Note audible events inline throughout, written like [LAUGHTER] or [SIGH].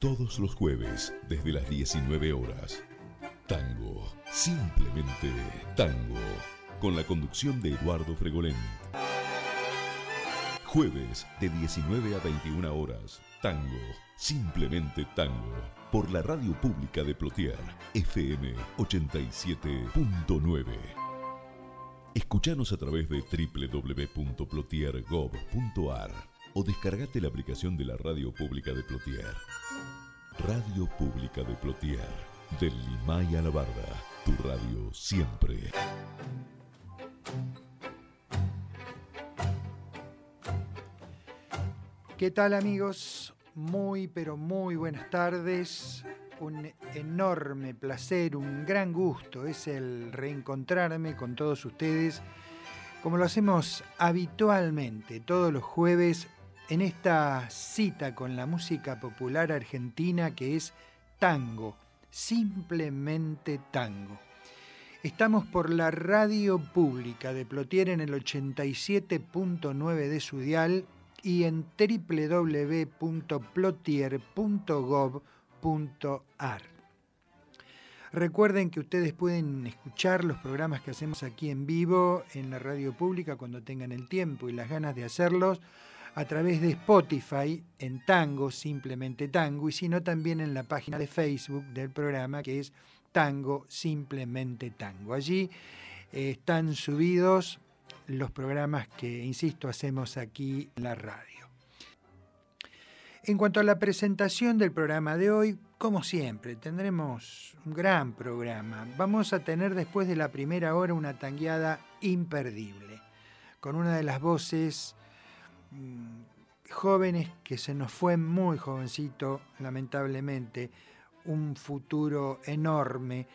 todos los jueves desde las 19 horas. Tango, simplemente tango, con la conducción de Eduardo Fregolén. Jueves de 19 a 21 horas, tango, simplemente tango, por la radio pública de Plotier, FM 87.9. Escuchanos a través de www.plotier.gov.ar o descargate la aplicación de la radio pública de Plotier. Radio Pública de Plotier, del Limay a la Barda, tu radio siempre. ¿Qué tal amigos? Muy pero muy buenas tardes. Un enorme placer, un gran gusto es el reencontrarme con todos ustedes, como lo hacemos habitualmente todos los jueves en esta cita con la música popular argentina que es tango, simplemente tango. Estamos por la radio pública de Plotier en el 87.9 de su dial y en www.plotier.gov.ar. Recuerden que ustedes pueden escuchar los programas que hacemos aquí en vivo en la radio pública cuando tengan el tiempo y las ganas de hacerlos a través de Spotify en Tango, simplemente Tango, y sino también en la página de Facebook del programa que es Tango, simplemente Tango. Allí eh, están subidos los programas que, insisto, hacemos aquí en la radio. En cuanto a la presentación del programa de hoy, como siempre, tendremos un gran programa. Vamos a tener después de la primera hora una tangueada imperdible, con una de las voces jóvenes que se nos fue muy jovencito, lamentablemente, un futuro enorme,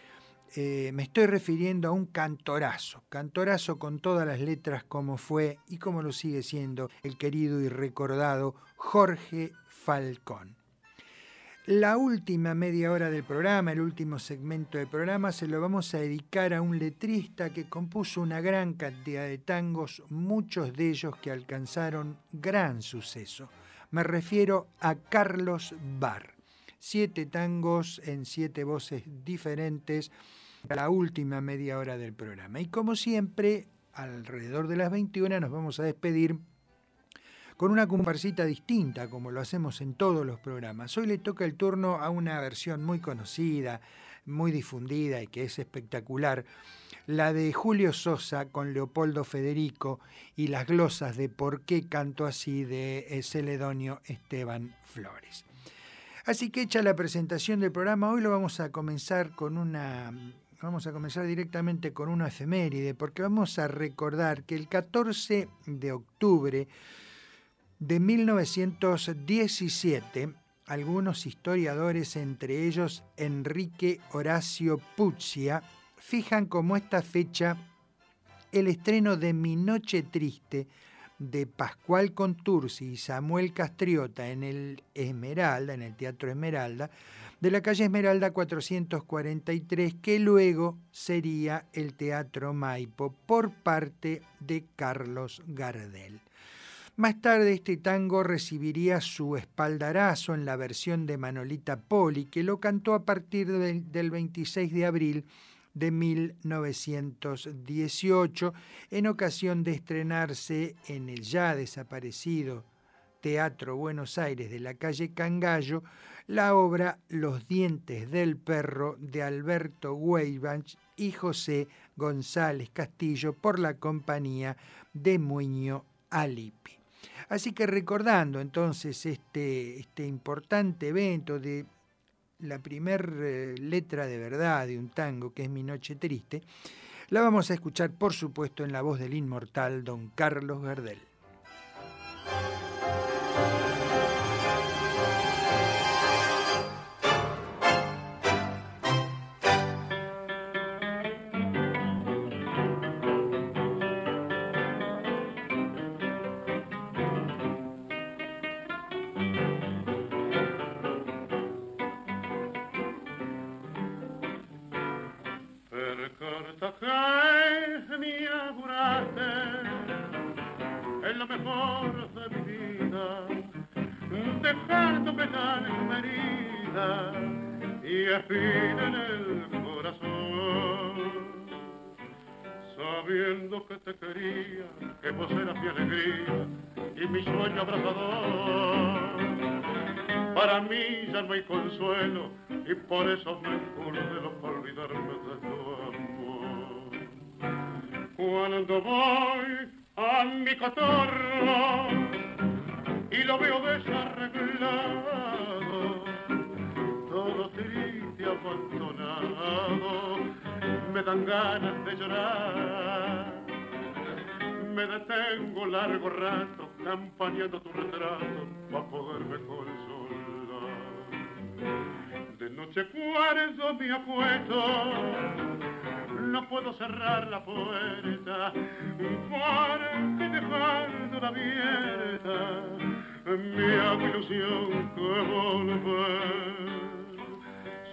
eh, me estoy refiriendo a un cantorazo, cantorazo con todas las letras como fue y como lo sigue siendo el querido y recordado Jorge Falcón. La última media hora del programa, el último segmento del programa, se lo vamos a dedicar a un letrista que compuso una gran cantidad de tangos, muchos de ellos que alcanzaron gran suceso. Me refiero a Carlos Barr. Siete tangos en siete voces diferentes la última media hora del programa. Y como siempre, alrededor de las 21 nos vamos a despedir con una comparsita distinta, como lo hacemos en todos los programas. Hoy le toca el turno a una versión muy conocida, muy difundida y que es espectacular, la de Julio Sosa con Leopoldo Federico y las glosas de por qué canto así de Celedonio Esteban Flores. Así que hecha la presentación del programa, hoy lo vamos a comenzar con una Vamos a comenzar directamente con una efeméride, porque vamos a recordar que el 14 de octubre de 1917, algunos historiadores, entre ellos Enrique Horacio Puccia, fijan como esta fecha el estreno de Mi Noche Triste de Pascual Contursi y Samuel Castriota en el Esmeralda, en el Teatro Esmeralda, de la calle Esmeralda 443, que luego sería el Teatro Maipo por parte de Carlos Gardel. Más tarde este tango recibiría su espaldarazo en la versión de Manolita Poli, que lo cantó a partir del 26 de abril de 1918, en ocasión de estrenarse en el ya desaparecido Teatro Buenos Aires de la calle Cangallo, la obra Los dientes del perro de Alberto Weibach y José González Castillo por la compañía de Muño Alipi. Así que recordando entonces este, este importante evento de la primer eh, letra de verdad de un tango, que es Mi Noche Triste, la vamos a escuchar por supuesto en la voz del inmortal don Carlos Gardel. Para mí ya no hay consuelo y por eso me encurdelo para olvidarme de tu amor. Cuando voy a mi cotorro y lo veo desarreglado, todo triste, abandonado, me dan ganas de llorar. Me detengo largo rato campañando tu retrato para poderme consolar. De noche cuarzo mi acuesto no puedo cerrar la puerta porque dejando la abierta mi hago ilusión que volver.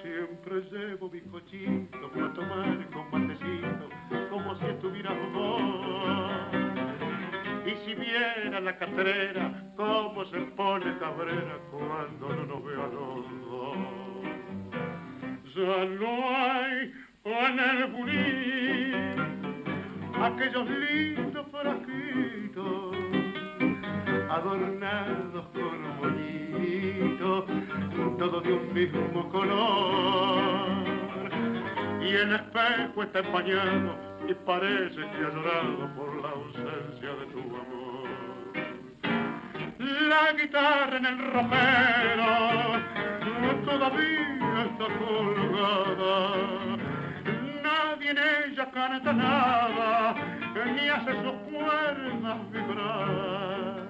Siempre llevo mi cochito para tomar con matecito como si estuviera vos. Si viera la catrera, cómo se pone cabrera cuando no nos ve a los dos. Ya no hay en el aquellos lindos frasquitos adornados con bonitos, todos de un mismo color. Y el espejo está empañado y parece que ha llorado por la ausencia de tu amor. La guitarra en el ropero todavía está colgada nadie en ella canta nada, ni hace sus cuerdas vibrar.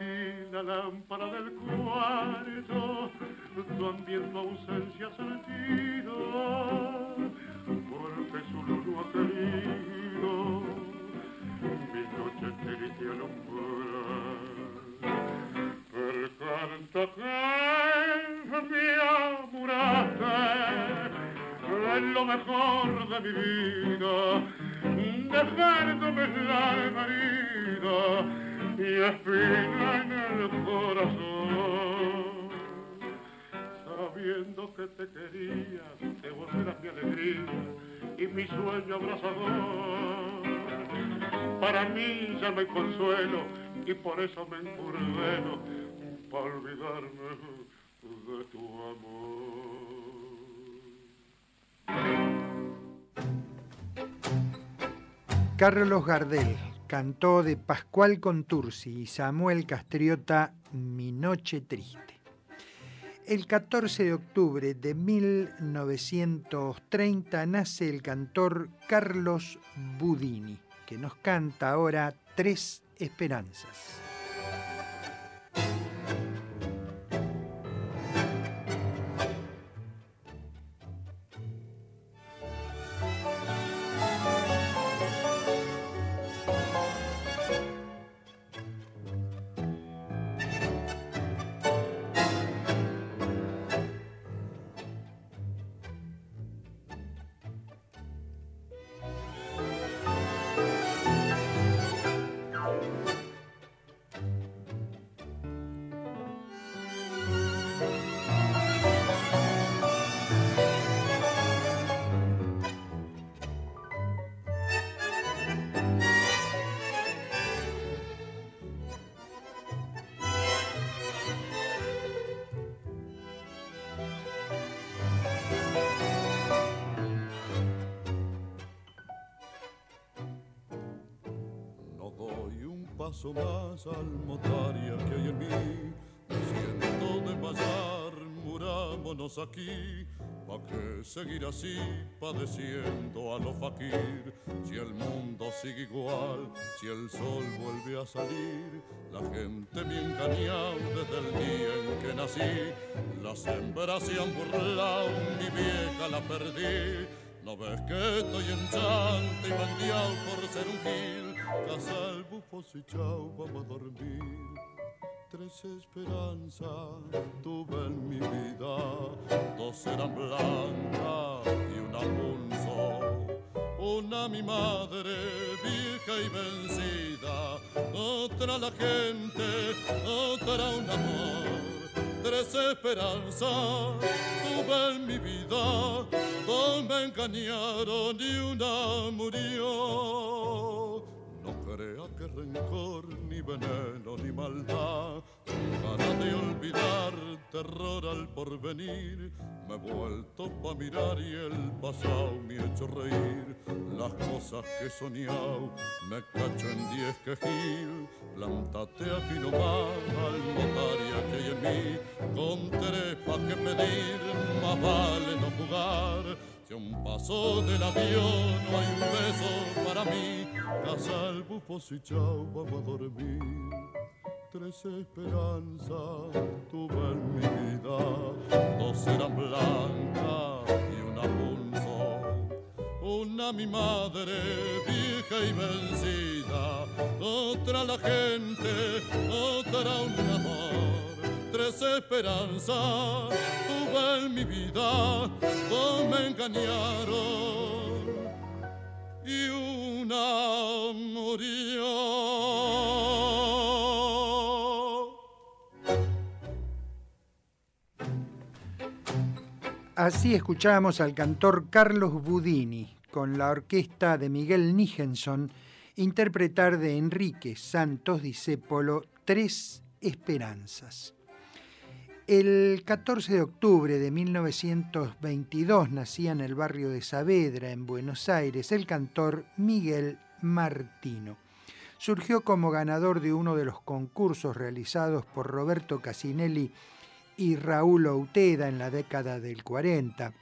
Y la lámpara del cuarto tu ausencia ha sentido, porque su luz no ha querido mi noche triste alumbrar. Mejor de mi vida, dejándome la herida y espina en el corazón. Sabiendo que te quería, que vos eras mi alegría y mi sueño abrazador. Para mí ya no hay consuelo y por eso me encurdeno para olvidarme de tu amor. Carlos Gardel cantó de Pascual Contursi y Samuel Castriota Mi Noche Triste. El 14 de octubre de 1930 nace el cantor Carlos Budini, que nos canta ahora Tres Esperanzas. Más almotaria que hay en mí. Me siento de pasar, murámonos aquí. ¿Pa' qué seguir así, padeciendo a lo faquir? Si el mundo sigue igual, si el sol vuelve a salir, la gente me engañado desde el día en que nací. Las hembras se han burlado, mi vieja la perdí. ¿No ves que estoy en chante y bandeado por ser un gil? Casa el bufo y chao, vamos a dormir. Tres esperanzas tuve en mi vida, dos eran blancas y una pulso. Una mi madre, vieja y vencida, otra la gente, otra un amor tres esperanzas tuve en mi vida, dos me engañaron y una murió. Crea que rencor, ni veneno, ni maldad, para de olvidar, terror al porvenir, me he vuelto pa' mirar y el pasado me ha hecho reír. Las cosas que he soñado, me cacho en diez quejil, plantate aquí nomás, almotaria que hay en mí, con tres pa' que pedir, más vale no jugar. A un paso del avión no hay un beso para mí, casa el bufo si chao, vamos a dormir. Tres esperanzas tuve en mi vida, dos eran blancas y una punzo. Una mi madre, vieja y vencida, otra la gente, otra un amor tres esperanzas tuve en mi vida, me engañaron y una murió. Así escuchamos al cantor Carlos Budini con la orquesta de Miguel Nijenson interpretar de Enrique Santos Discépolo Tres Esperanzas. El 14 de octubre de 1922 nacía en el barrio de Saavedra, en Buenos Aires, el cantor Miguel Martino. Surgió como ganador de uno de los concursos realizados por Roberto Casinelli y Raúl Outeda en la década del 40.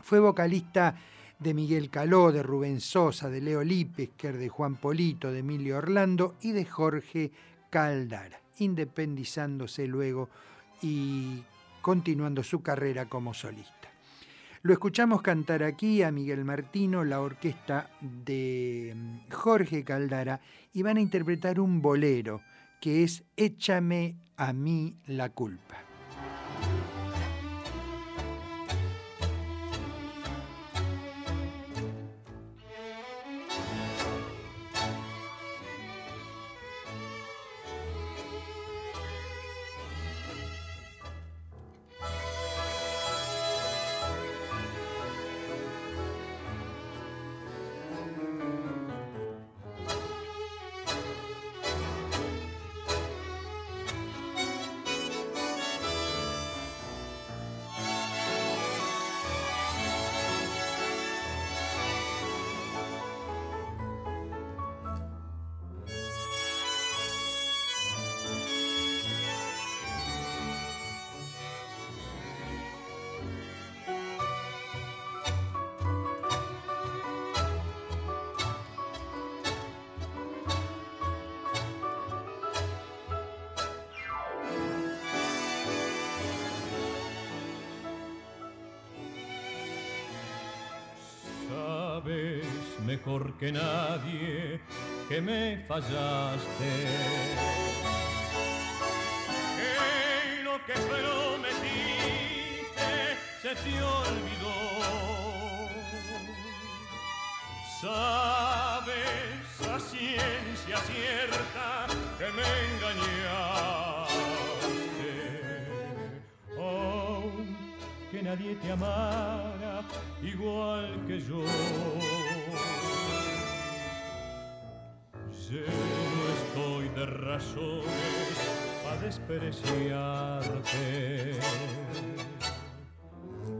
Fue vocalista de Miguel Caló, de Rubén Sosa, de Leo Lipesker, de Juan Polito, de Emilio Orlando y de Jorge Caldara, independizándose luego y continuando su carrera como solista. Lo escuchamos cantar aquí a Miguel Martino, la orquesta de mm, Jorge Caldara, y van a interpretar un bolero que es Échame a mí la culpa. Que nadie que me fallaste. Que lo que prometiste se te olvidó. Sabes a ciencia cierta que me engañaste. Oh, que nadie te amara razones para despreciarte.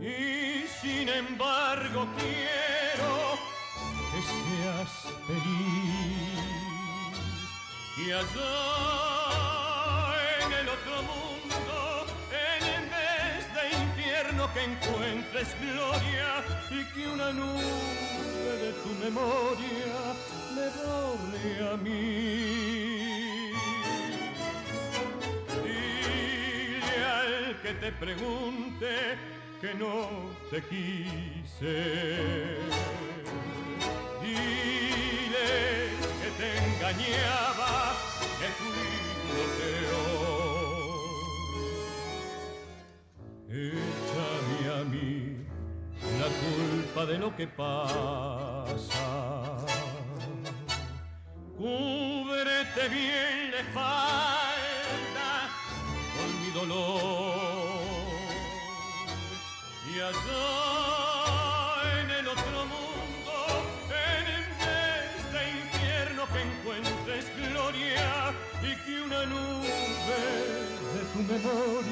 Y sin embargo quiero que seas feliz y allá en el otro mundo, en vez de infierno que encuentres gloria y que una nube de tu memoria me borre a mí. Te pregunte que no te quise. Dile que te engañaba, que fui lo peor. Échame a mí la culpa de lo que pasa Cúbrete bien la espalda con mi dolor. Allá en el otro mundo, en mes de infierno que encuentres gloria y que una nube de tu memoria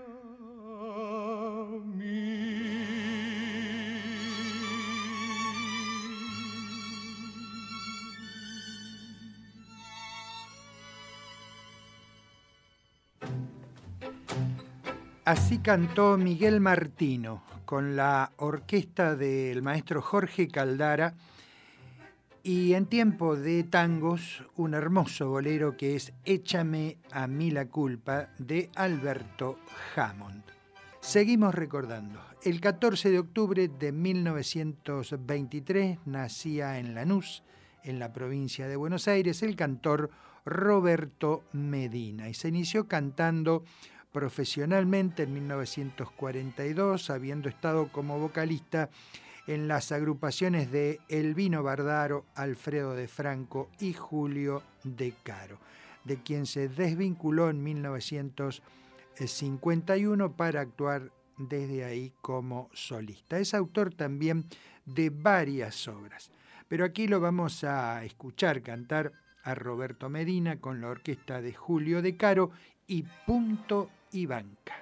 Así cantó Miguel Martino con la orquesta del maestro Jorge Caldara y en tiempo de tangos un hermoso bolero que es Échame a mí la culpa de Alberto Hammond. Seguimos recordando. El 14 de octubre de 1923 nacía en Lanús, en la provincia de Buenos Aires, el cantor Roberto Medina y se inició cantando profesionalmente en 1942, habiendo estado como vocalista en las agrupaciones de Elvino Bardaro, Alfredo de Franco y Julio de Caro, de quien se desvinculó en 1951 para actuar desde ahí como solista. Es autor también de varias obras, pero aquí lo vamos a escuchar cantar a Roberto Medina con la orquesta de Julio de Caro y Punto y Banca.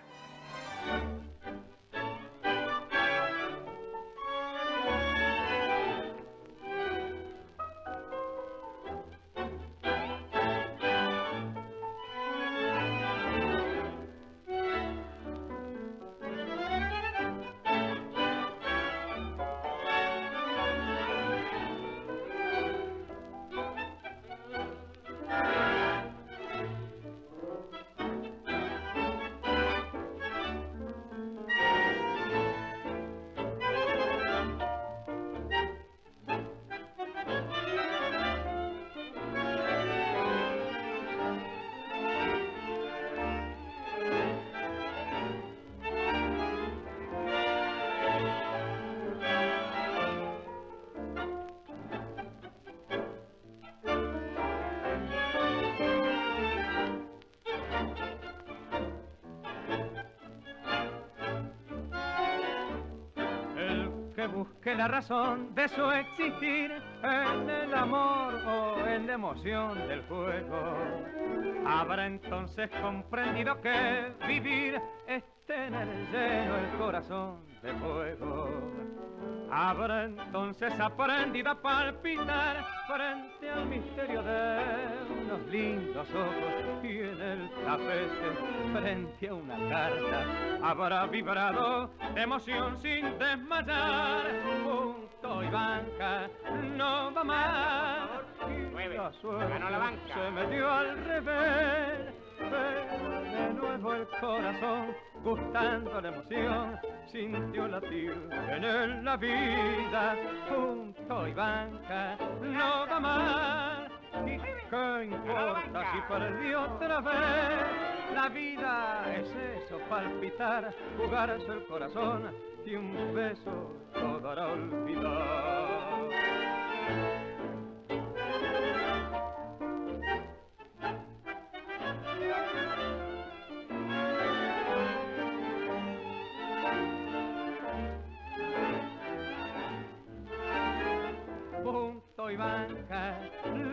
Que la razón de su existir en el amor o en la emoción del juego, habrá entonces comprendido que vivir es tener lleno el corazón de fuego. Habrá entonces aprendido a palpitar frente al misterio de unos lindos ojos y en el tapete frente a una carta habrá vibrado de emoción sin desmayar. Punto y banca no va más. Nueve. Ganó la banca. Se metió al revés. Pero de nuevo el corazón, gustando la emoción, sintió latir en él la vida. Punto y banca, no da más. ¿Y qué importa si perdió otra vez? La vida es eso, palpitar, jugarse el corazón y un beso lo hará olvidar. Punto y banca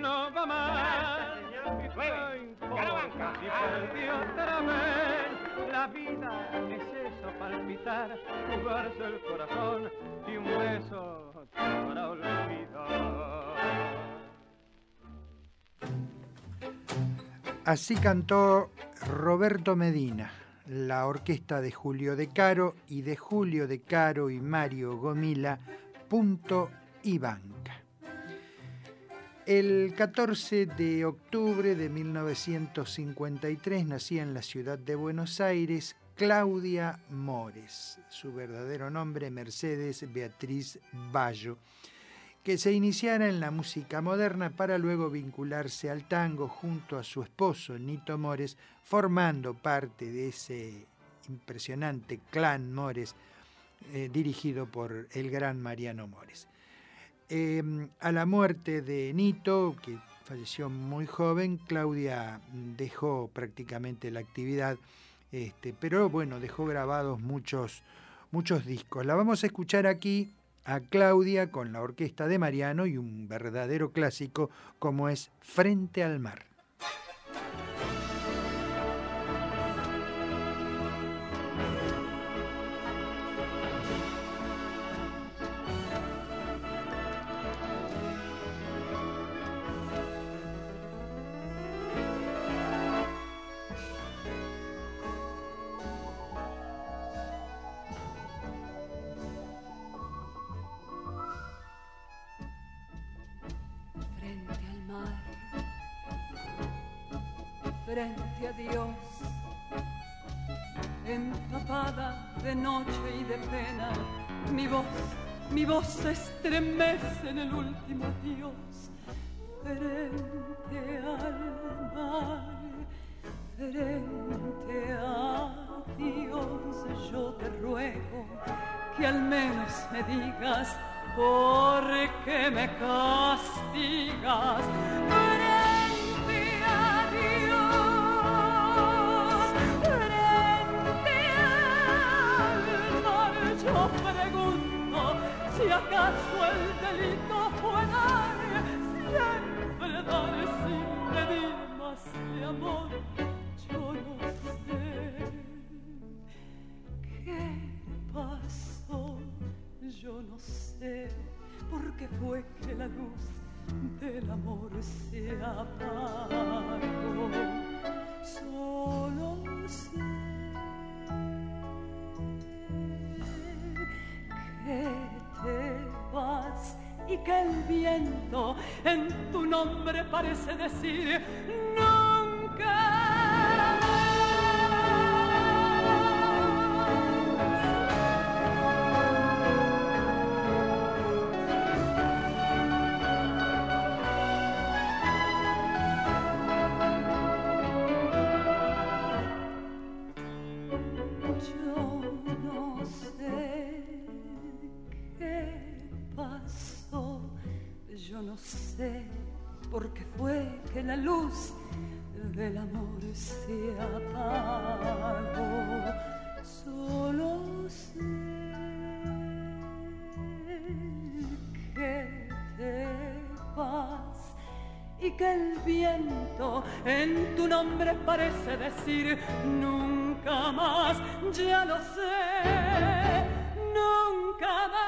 no va más. ¿Y qué importa si perdió otra vez? La vida es eso, palpitar, jugarse el corazón y un beso para olvidar. Así cantó Roberto Medina, la orquesta de Julio de Caro y de Julio de Caro y Mario Gomila, Punto y Banca. El 14 de octubre de 1953 nacía en la ciudad de Buenos Aires Claudia Mores, su verdadero nombre Mercedes Beatriz Bayo, que se iniciara en la música moderna para luego vincularse al tango junto a su esposo Nito Mores, formando parte de ese impresionante clan Mores eh, dirigido por el gran Mariano Mores. Em, a la muerte de Nito, que falleció muy joven, Claudia dejó prácticamente la actividad este, pero bueno, dejó grabados muchos, muchos discos. La vamos a escuchar aquí a Claudia con la orquesta de Mariano y un verdadero clásico como es Frente al Mar. Frente a Dios, yo te ruego que al menos me digas por qué me castigas. si acaso el delito fue dar, siempre dar sin pedir más de amor, pasó, yo no sé por qué fue que la luz del amor se apagó, solo sé que vas y que el viento en tu nombre parece decir nunca. Porque fue que la luz del amor se apagó. Solo sé que te vas y que el viento en tu nombre parece decir nunca más, ya lo sé, nunca más.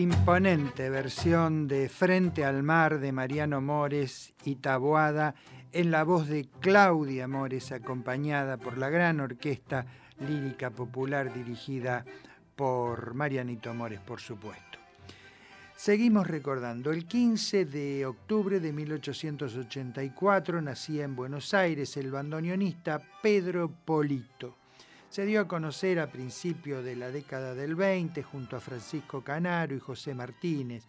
Imponente versión de Frente al Mar de Mariano Mores y Taboada en la voz de Claudia Mores, acompañada por la gran orquesta lírica popular dirigida por Marianito Mores, por supuesto. Seguimos recordando, el 15 de octubre de 1884 nacía en Buenos Aires el bandoneonista Pedro Polito se dio a conocer a principios de la década del 20 junto a Francisco Canaro y José Martínez.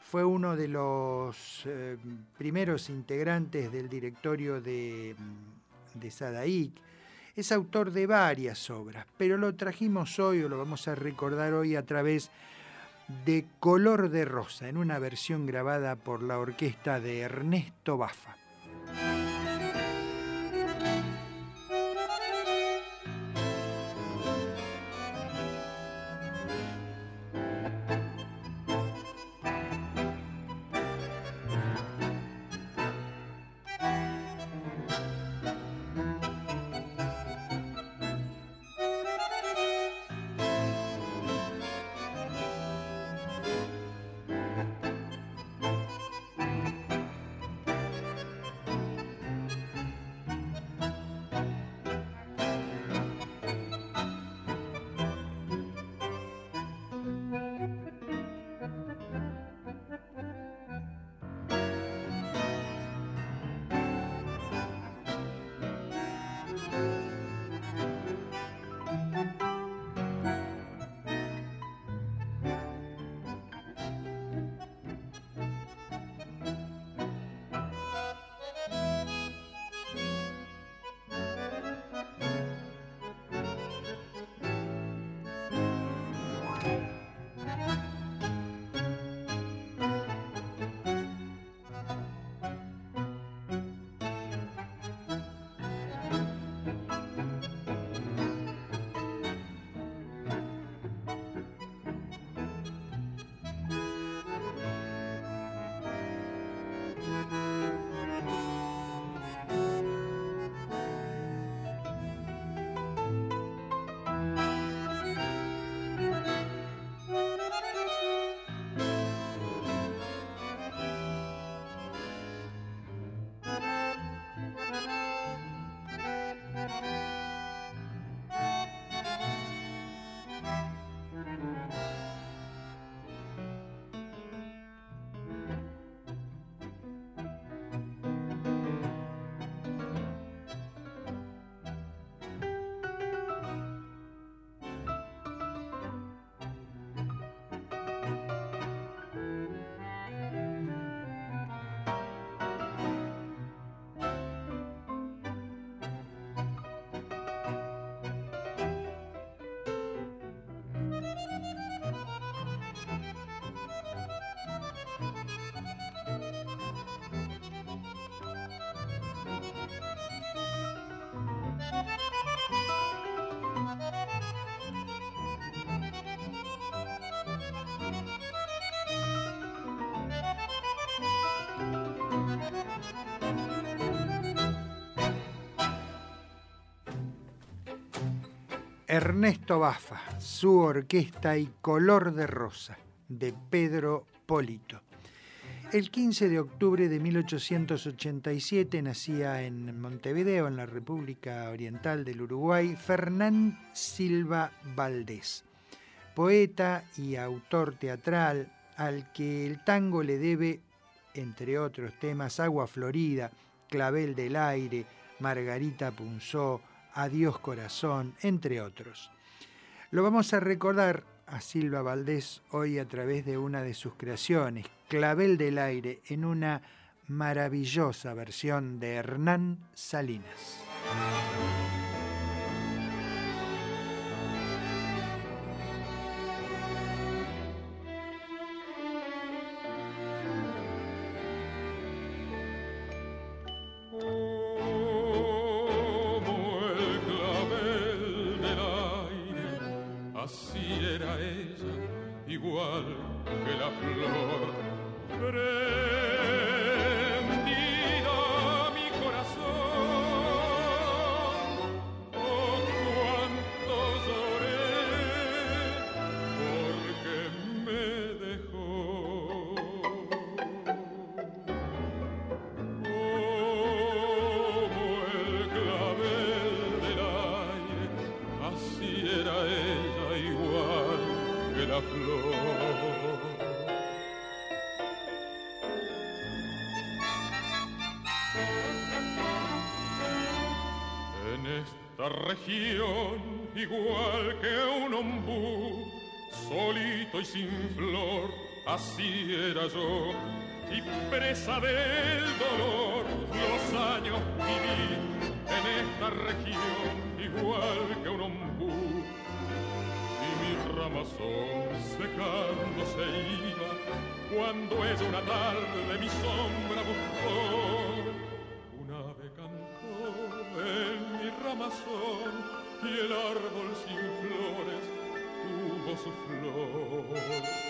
Fue uno de los eh, primeros integrantes del directorio de, mm, de Sadaic. Es autor de varias obras, pero lo trajimos hoy o lo vamos a recordar hoy a través de Color de Rosa, en una versión grabada por la orquesta de Ernesto Bafa. Ernesto Bafa, su orquesta y Color de Rosa, de Pedro Polito. El 15 de octubre de 1887 nacía en Montevideo, en la República Oriental del Uruguay, Fernán Silva Valdés, poeta y autor teatral al que el tango le debe, entre otros temas, Agua Florida, Clavel del Aire, Margarita Punzó, Adiós Corazón, entre otros. Lo vamos a recordar a Silva Valdés hoy a través de una de sus creaciones, Clavel del Aire, en una maravillosa versión de Hernán Salinas. Así era yo, y presa del dolor, los años viví en esta región, igual que un ombú, y mi ramazón secando se iba, cuando ella una tarde mi sombra buscó. Un ave cantó en mi ramazón, su flor.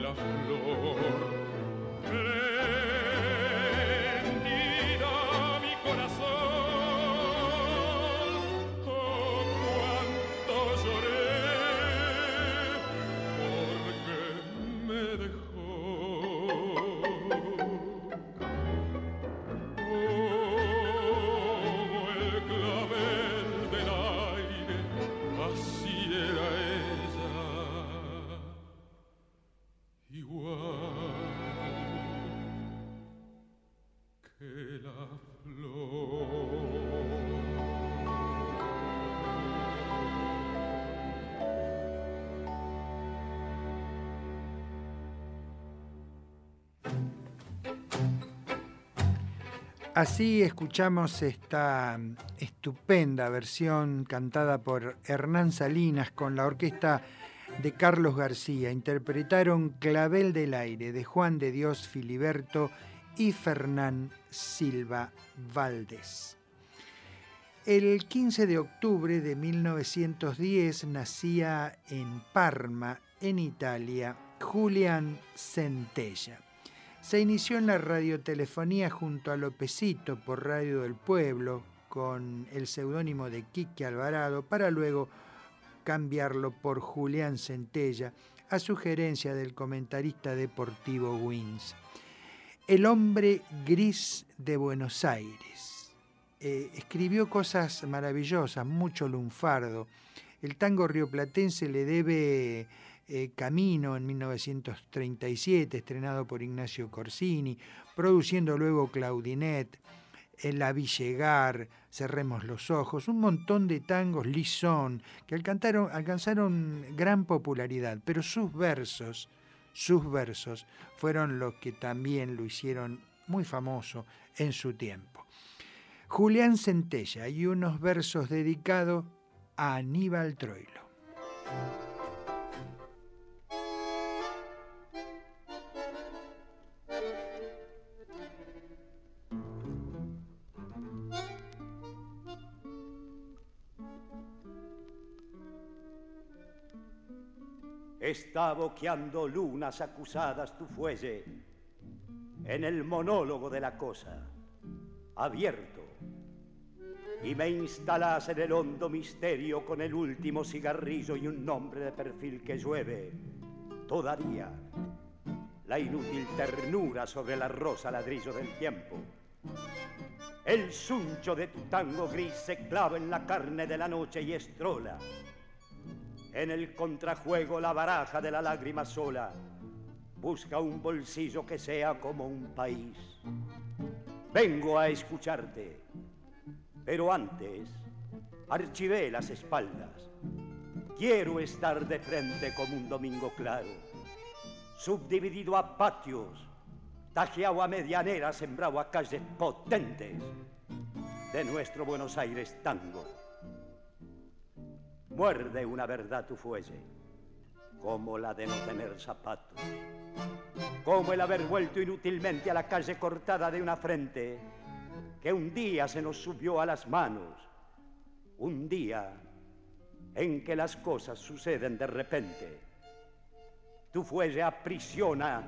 la flor. Así escuchamos esta mm, estupenda versión cantada por Hernán Salinas con la orquesta de Carlos García. Interpretaron Clavel del Aire de Juan de Dios Filiberto y Fernán Silva Valdés. El 15 de octubre de 1910 nacía en Parma, en Italia, Julián Centella. Se inició en la radiotelefonía junto a Lopecito por Radio del Pueblo con el seudónimo de Quique Alvarado para luego cambiarlo por Julián Centella a sugerencia del comentarista deportivo Wins. El hombre gris de Buenos Aires. Eh, escribió cosas maravillosas, mucho lunfardo. El tango rioplatense le debe eh, Camino en 1937, estrenado por Ignacio Corsini, produciendo luego Claudinet, El La Villegar, Cerremos los Ojos, un montón de tangos lisón que alcanzaron, alcanzaron gran popularidad, pero sus versos, sus versos fueron los que también lo hicieron muy famoso en su tiempo. Julián Centella y unos versos dedicados a Aníbal Troilo. Está boqueando lunas acusadas tu fuelle en el monólogo de la cosa, abierto, y me instalas en el hondo misterio con el último cigarrillo y un nombre de perfil que llueve todavía la inútil ternura sobre la rosa ladrillo del tiempo. El suncho de tu tango gris se clava en la carne de la noche y estrola. En el contrajuego la baraja de la lágrima sola busca un bolsillo que sea como un país. Vengo a escucharte, pero antes archivé las espaldas. Quiero estar de frente como un domingo claro subdividido a patios, tajeado a medianera, sembrado a calles potentes de nuestro Buenos Aires tango. Muerde una verdad tu fuelle, como la de no tener zapatos, como el haber vuelto inútilmente a la calle cortada de una frente que un día se nos subió a las manos, un día en que las cosas suceden de repente tu fuelle aprisiona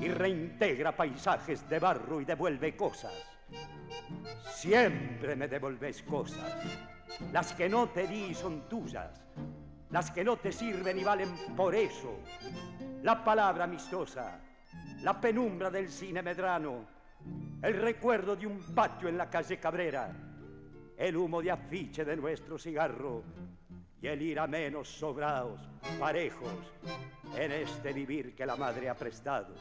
y reintegra paisajes de barro y devuelve cosas. Siempre me devolves cosas. Las que no te di son tuyas. Las que no te sirven y valen por eso. La palabra amistosa, la penumbra del cine medrano, el recuerdo de un patio en la calle Cabrera, el humo de afiche de nuestro cigarro y el ir a menos sobrados, parejos, en este vivir que la madre ha prestado.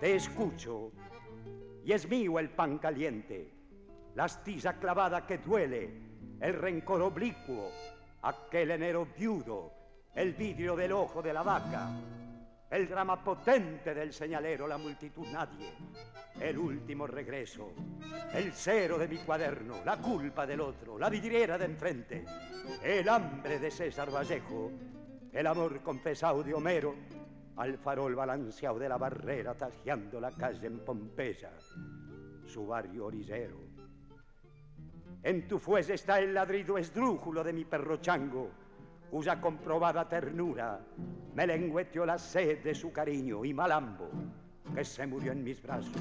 Te escucho y es mío el pan caliente, la astilla clavada que duele, el rencor oblicuo, aquel enero viudo, el vidrio del ojo de la vaca, el drama potente del señalero, la multitud nadie, el último regreso, el cero de mi cuaderno, la culpa del otro, la vidriera de enfrente, el hambre de César Vallejo, el amor confesado de Homero, al farol balanceado de la barrera tajeando la calle en Pompeya, su barrio orillero. En tu fuese está el ladrido esdrújulo de mi perro chango, cuya comprobada ternura me lengüeteó la sed de su cariño y malambo, que se murió en mis brazos.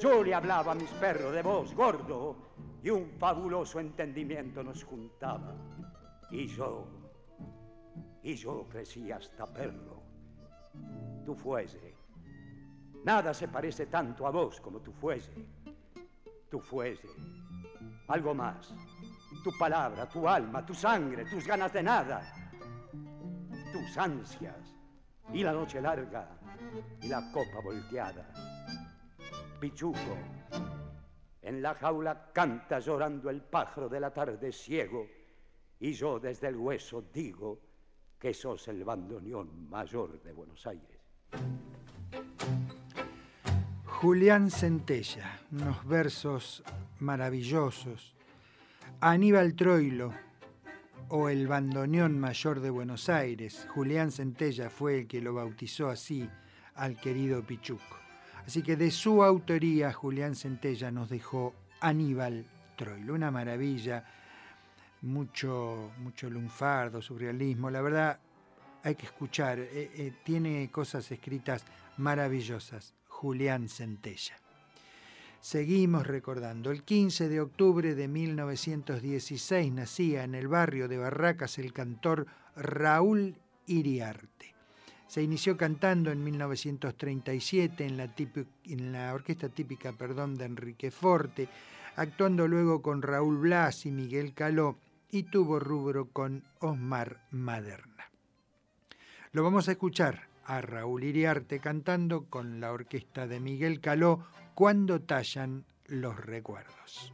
Yo le hablaba a mis perros de voz gordo y un fabuloso entendimiento nos juntaba. Y yo, y yo crecí hasta perro. Tu fuese. Nada se parece tanto a vos como tu fuese. Tu fuese. Algo más. Tu palabra, tu alma, tu sangre, tus ganas de nada tus ansias y la noche larga y la copa volteada. Pichuco, en la jaula canta llorando el pájaro de la tarde ciego y yo desde el hueso digo que sos el bandoneón mayor de Buenos Aires. Julián Centella, unos versos maravillosos. Aníbal Troilo, o el bandoneón mayor de Buenos Aires. Julián Centella fue el que lo bautizó así al querido Pichuco. Así que de su autoría Julián Centella nos dejó Aníbal Troilo, una maravilla, mucho, mucho lunfardo, surrealismo, la verdad hay que escuchar, eh, eh, tiene cosas escritas maravillosas, Julián Centella. Seguimos recordando. El 15 de octubre de 1916 nacía en el barrio de Barracas el cantor Raúl Iriarte. Se inició cantando en 1937 en la, en la orquesta típica perdón, de Enrique Forte, actuando luego con Raúl Blas y Miguel Caló y tuvo rubro con Osmar Maderna. Lo vamos a escuchar a Raúl Iriarte cantando con la orquesta de Miguel Caló cuando tallan los recuerdos.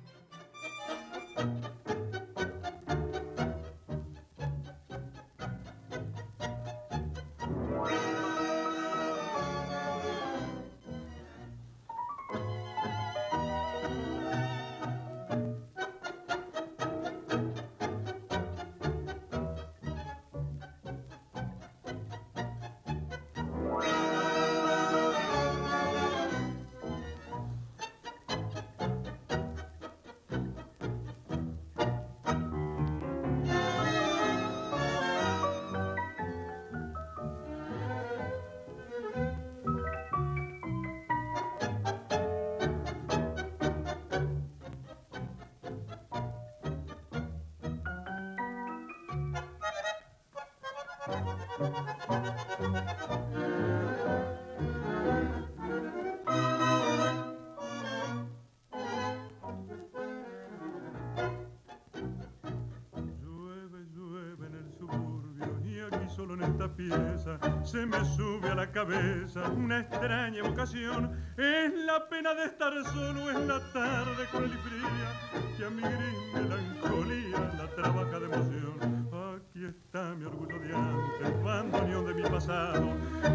Se me sube a la cabeza una extraña vocación. Es la pena de estar solo en la tarde cruel y fría, que a mi gris melancolía la trabaja de emoción. Aquí está mi orgullo de antes, bandoneón de mi pasado,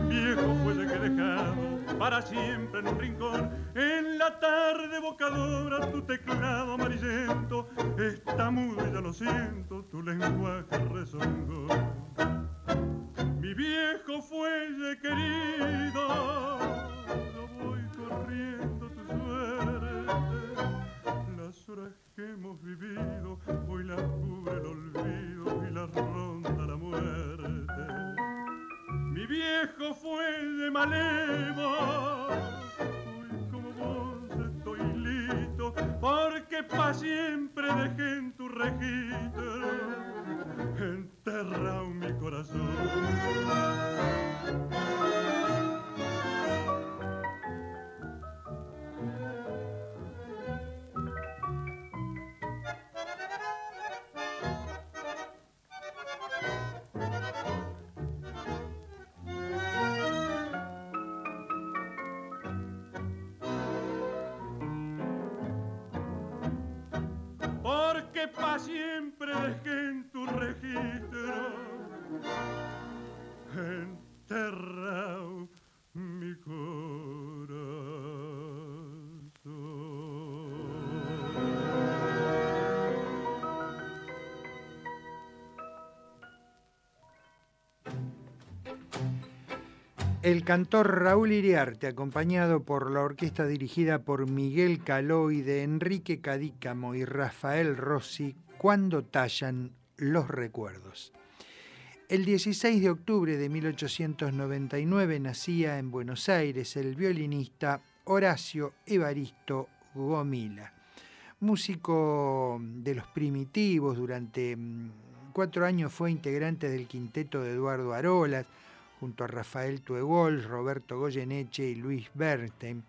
viejo fuelle que he dejado para siempre en un rincón. En la tarde evocadora tu teclado amarillento está mudo y ya lo siento, tu lenguaje rezongó viejo fuelle querido, voy corriendo tu suerte. Las horas que hemos vivido, hoy las cubre el olvido y las ronda la muerte. Mi viejo fuelle malevo, hoy como vos estoy listo, porque pa' siempre dejé en tu registro enterrado mi corazón. Porque pa' siempre dejé El cantor Raúl Iriarte, acompañado por la orquesta dirigida por Miguel Calói de Enrique Cadícamo y Rafael Rossi, cuando tallan los recuerdos. El 16 de octubre de 1899 nacía en Buenos Aires el violinista Horacio Evaristo Gomila, músico de los primitivos, durante mm, cuatro años fue integrante del quinteto de Eduardo Arolas, junto a Rafael Tuegol, Roberto Goyeneche y Luis Bernstein.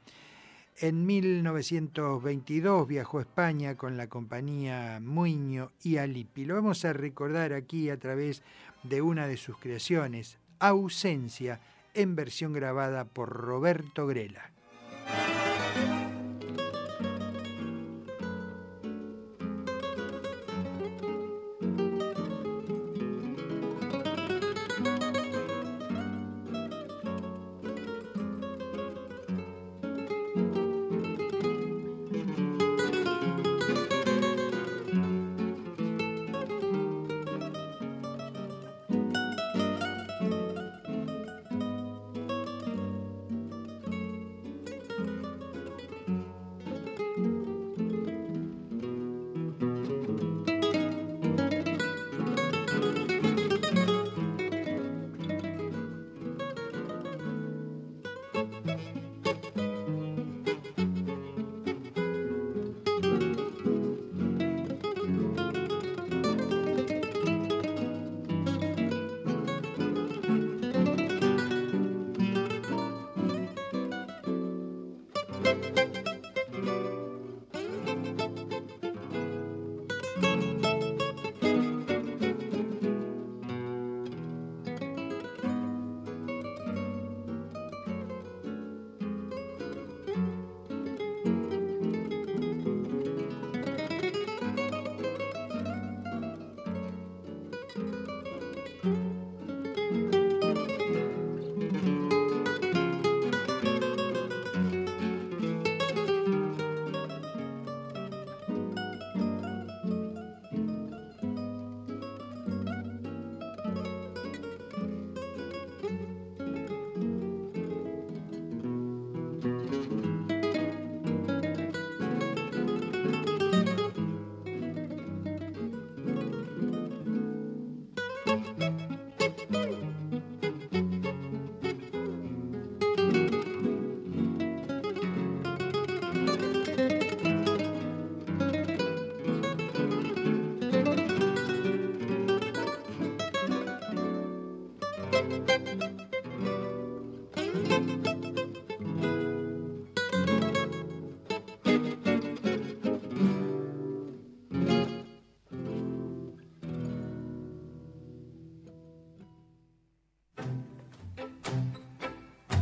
En 1922 viajó a España con la compañía Muño y Alipi. Lo vamos a recordar aquí a través de una de sus creaciones, Ausencia, en versión grabada por Roberto Grela.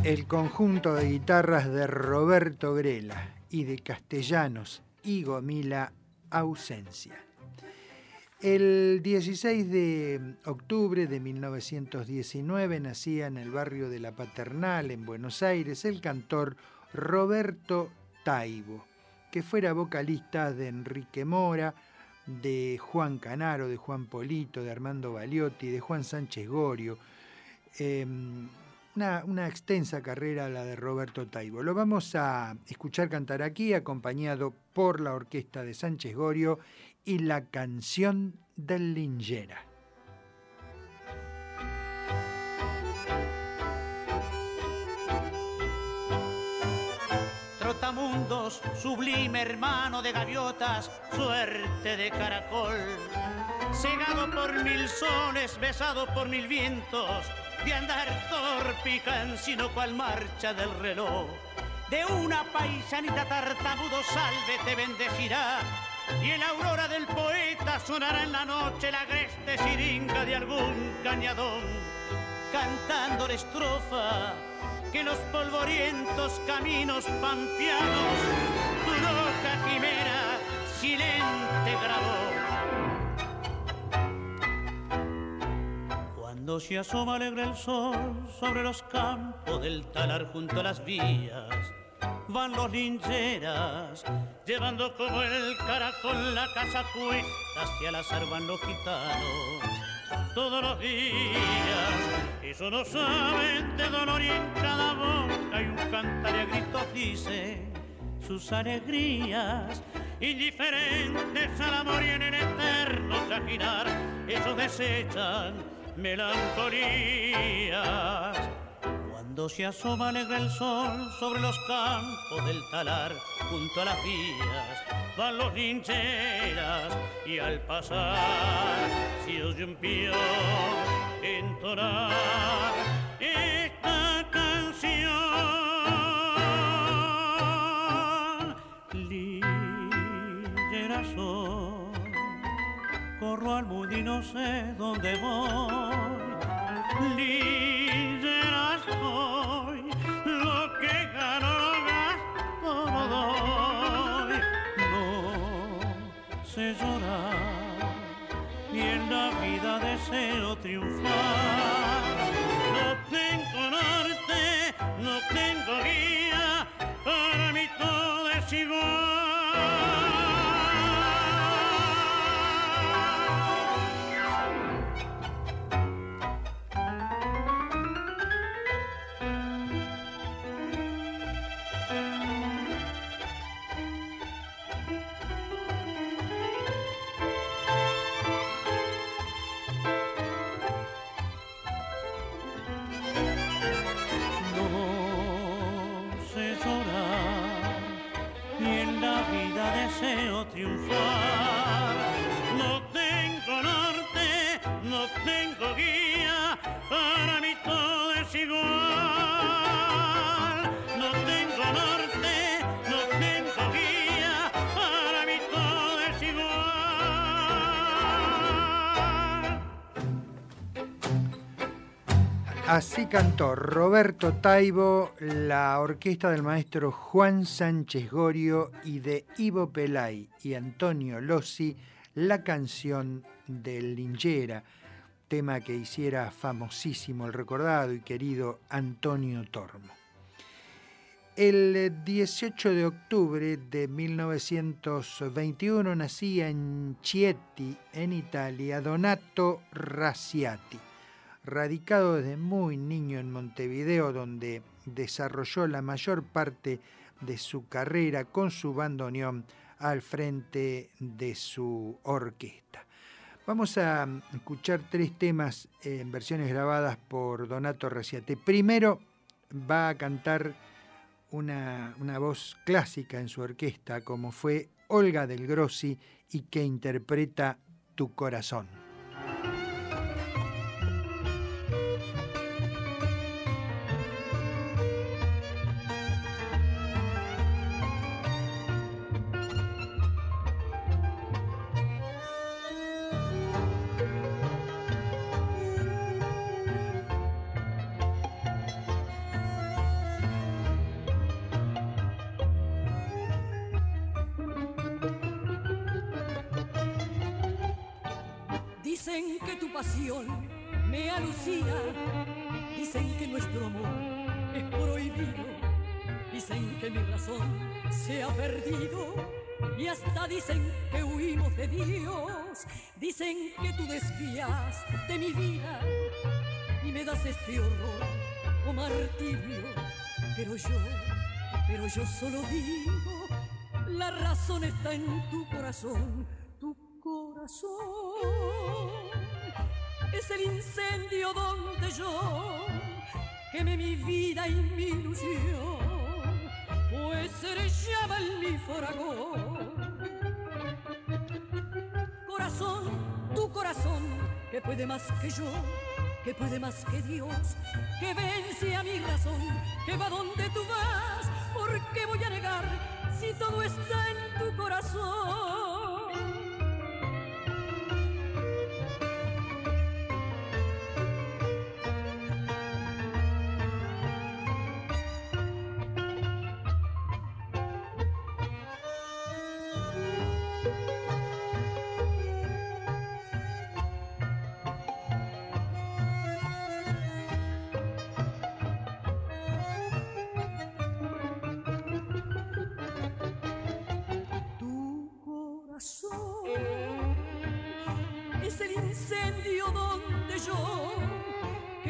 El conjunto de guitarras de Roberto Grela y de castellanos y Gomila Ausencia. El 16 de octubre de 1919 nacía en el barrio de La Paternal, en Buenos Aires, el cantor Roberto Taibo, que fuera vocalista de Enrique Mora, de Juan Canaro, de Juan Polito, de Armando Baliotti, de Juan Sánchez Gorio. Em, una, extensa carrera la de Roberto Taibo. Lo vamos a escuchar cantar aquí, acompañado por la orquesta de Sánchez Gorio y la canción del Lingera. Trotamundos, sublime hermano de gaviotas, suerte de caracol, cegado por mil sones, besado por mil vientos de andar torpe y cansino cual marcha del reloj. De una paisanita tartamudo salve te bendecirá y en la aurora del poeta sonará en la noche la agreste siringa de algún cañadón, cantando la estrofa que los polvorientos caminos pampianos tu loca quimera silente grabó. Cuando asoma alegre el sol sobre los campos del talar junto a las vías, van los lincheras, llevando como el caracol la casa cuesta, hacia la van los gitanos. Todos los días, eso no saben de dolor y en cada boca hay un cantar y a gritos dice sus alegrías, indiferentes al amor y en el eterno trajinar, esos desechan melancolías. Cuando se asoma alegre el sol sobre los campos del talar, junto a las vías van los lincheras y al pasar se oye un pío entonar esta canción. Corro al mundo y no sé dónde voy. Ligera soy, lo que gano lo gasto, lo doy. No sé llorar, ni en la vida deseo triunfar. No tengo norte, no tengo guía, para mí todo es igual. No tengo guía, para mí todo es igual. No tengo norte, no tengo guía, para mí todo es igual. Así cantó Roberto Taibo, la orquesta del maestro Juan Sánchez Gorio y de Ivo Pelay y Antonio Lossi, la canción del Lingera, tema que hiciera famosísimo el recordado y querido Antonio Tormo. El 18 de octubre de 1921 nacía en Chieti, en Italia, Donato Raciati radicado desde muy niño en Montevideo, donde desarrolló la mayor parte de su carrera con su bandoneón al frente de su orquesta. Vamos a escuchar tres temas en versiones grabadas por Donato Raciate. Primero va a cantar una, una voz clásica en su orquesta, como fue Olga del Grossi, y que interpreta Tu corazón. Dicen que tú desvías de mi vida y me das este horror o martirio, pero yo, pero yo solo digo, la razón está en tu corazón es el incendio donde yo quemé mi vida y mi ilusión, pues le llama el mi Corazón, tu corazón, que puede más que yo, que puede más que Dios, que vence a mi razón, que va donde tú vas, porque voy a negar si todo está en tu corazón.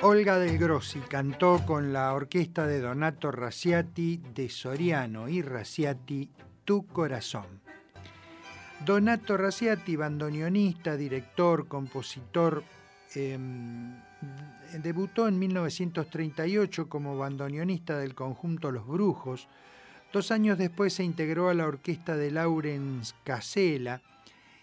Olga del Grossi cantó con la orquesta de Donato Raciati de Soriano y Raciati Tu Corazón. Donato Raciati, bandoneonista, director, compositor, Em, debutó en 1938 como bandoneonista del conjunto Los Brujos. Dos años después se integró a la orquesta de Laurens Casella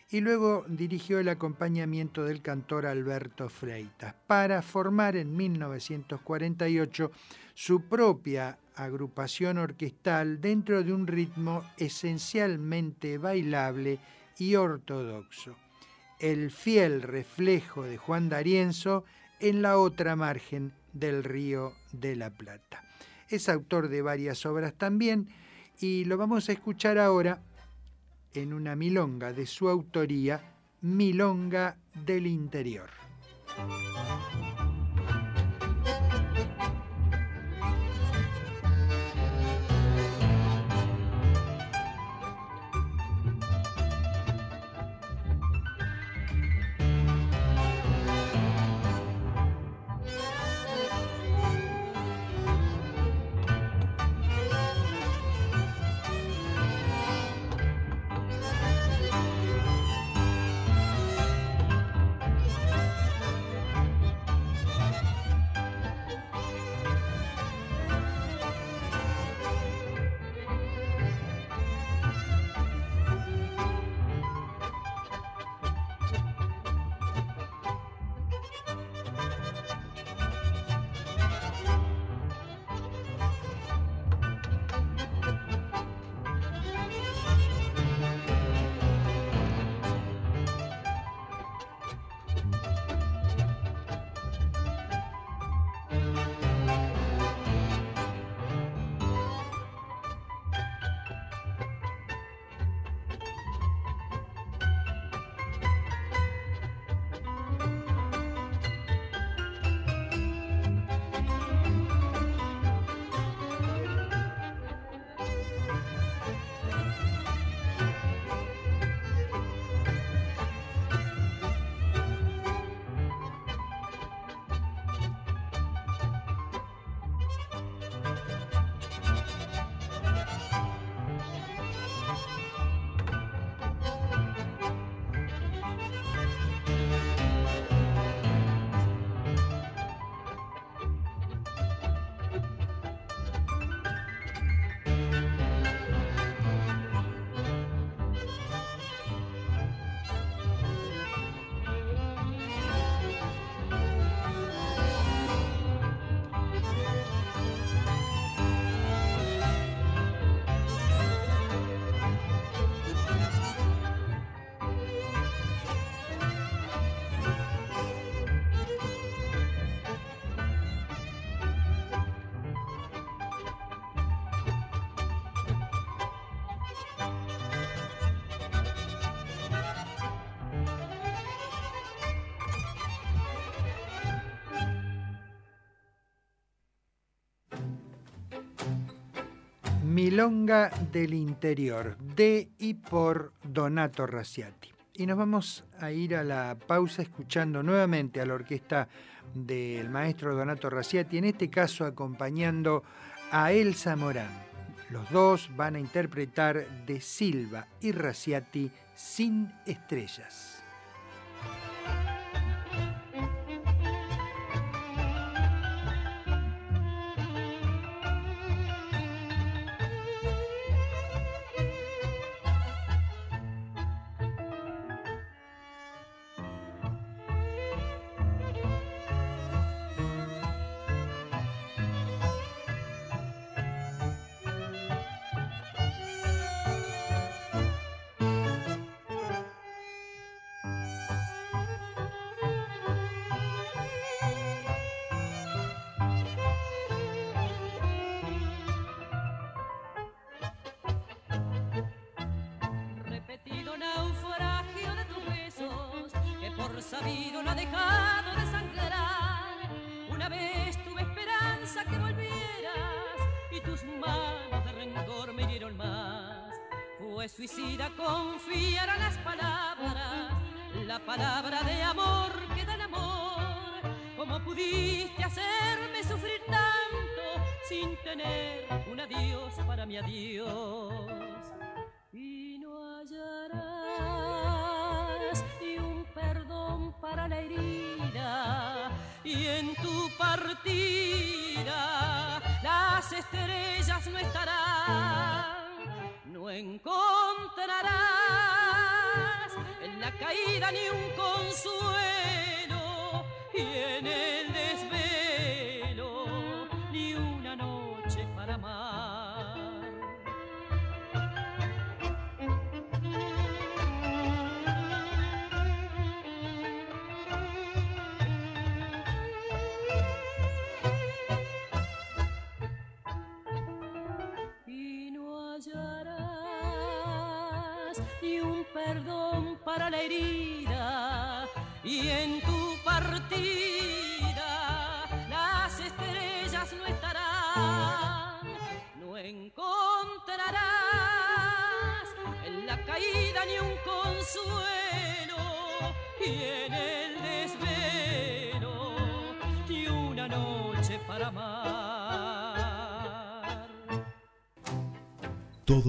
y luego dirigió el acompañamiento del cantor Alberto Freitas para formar en 1948 su propia agrupación orquestal dentro de un ritmo esencialmente bailable y ortodoxo el fiel reflejo de Juan D'Arienzo en la otra margen del río de la Plata. Es autor de varias obras también y lo vamos a escuchar ahora en una milonga de su autoría, Milonga del Interior. Milonga del Interior, de y por Donato Raciati. Y nos vamos a ir a la pausa escuchando nuevamente a la orquesta del maestro Donato Raciati, en este caso acompañando a Elsa Morán. Los dos van a interpretar de Silva y Raciati sin estrellas.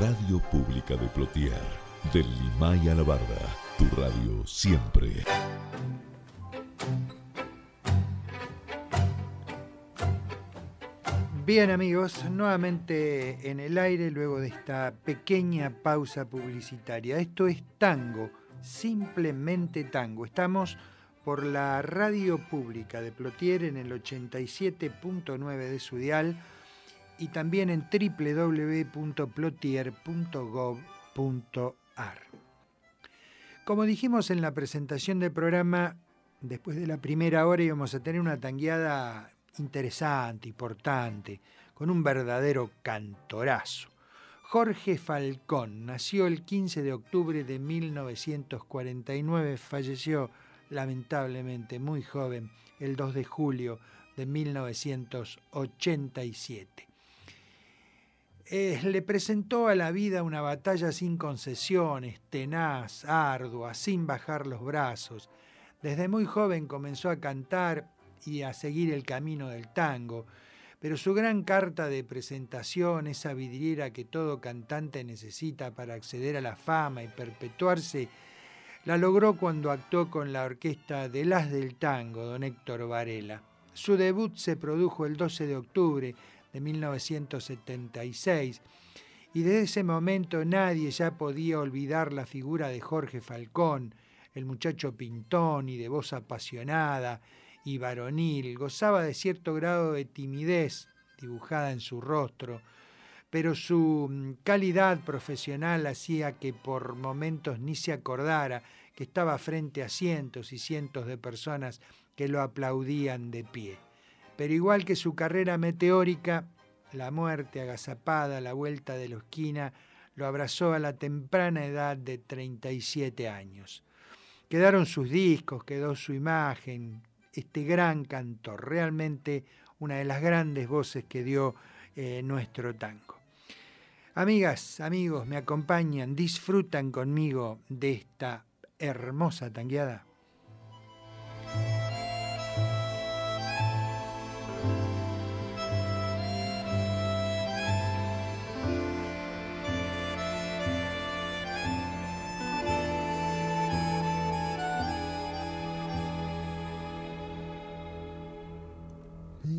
Radio Pública de Plotier, del Limay a la Barda, tu radio siempre. Bien amigos, nuevamente en el aire luego de esta pequeña pausa publicitaria. Esto es tango, simplemente tango. Estamos por la radio pública de Plotier en el 87.9 de su dial y también en www.plotier.gov.ar. Como dijimos en la presentación del programa, después de la primera hora íbamos a tener una tangueada interesante, importante, con un verdadero cantorazo. Jorge Falcón nació el 15 de octubre de 1949, falleció lamentablemente muy joven el 2 de julio de 1987. Eh, le presentó a la vida una batalla sin concesiones, tenaz, ardua, sin bajar los brazos. Desde muy joven comenzó a cantar y a seguir el camino del tango, pero su gran carta de presentación, esa vidriera que todo cantante necesita para acceder a la fama y perpetuarse, la logró cuando actuó con la orquesta de Las del Tango, don Héctor Varela. Su debut se produjo el 12 de octubre de 1976, y desde ese momento nadie ya podía olvidar la figura de Jorge Falcón, el muchacho pintón y de voz apasionada y varonil, gozaba de cierto grado de timidez dibujada en su rostro, pero su mm, calidad profesional hacía que por momentos ni se acordara que estaba frente a cientos y cientos de personas que lo aplaudían de pie. Pero igual que su carrera meteórica, la muerte agazapada, la vuelta de la esquina, lo abrazó a la temprana edad de 37 años. Quedaron sus discos, quedó su imagen, este gran cantor, realmente una de las grandes voces que dio eh, nuestro tango. Amigas, amigos, me acompañan, disfrutan conmigo de esta hermosa tangueada.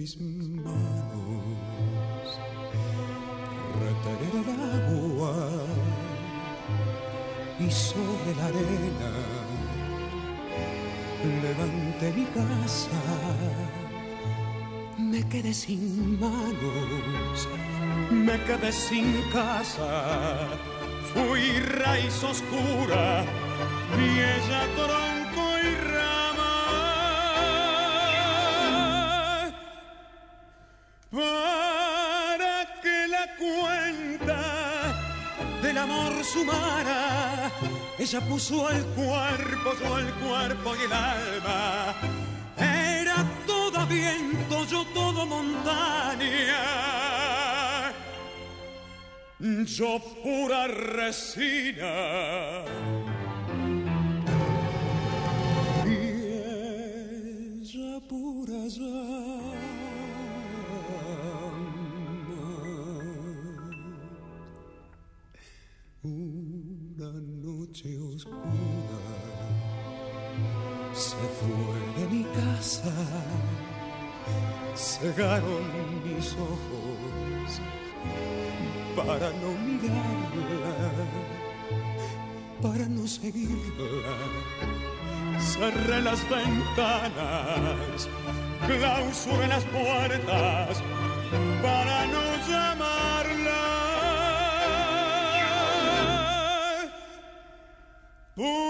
Mis manos. Retener el agua y sobre la arena levanté mi casa. Me quedé sin manos me quedé sin casa. Fui raíz oscura y ella del amor sumara. Ella puso el cuerpo, yo el cuerpo y el alma. Era todo viento, yo todo montaña. Yo pura resina. Y ella pura Una cegaron mis ojos para no mirarla, para no seguirla. Cerré las ventanas, clausuré las puertas para no llamarla. Puse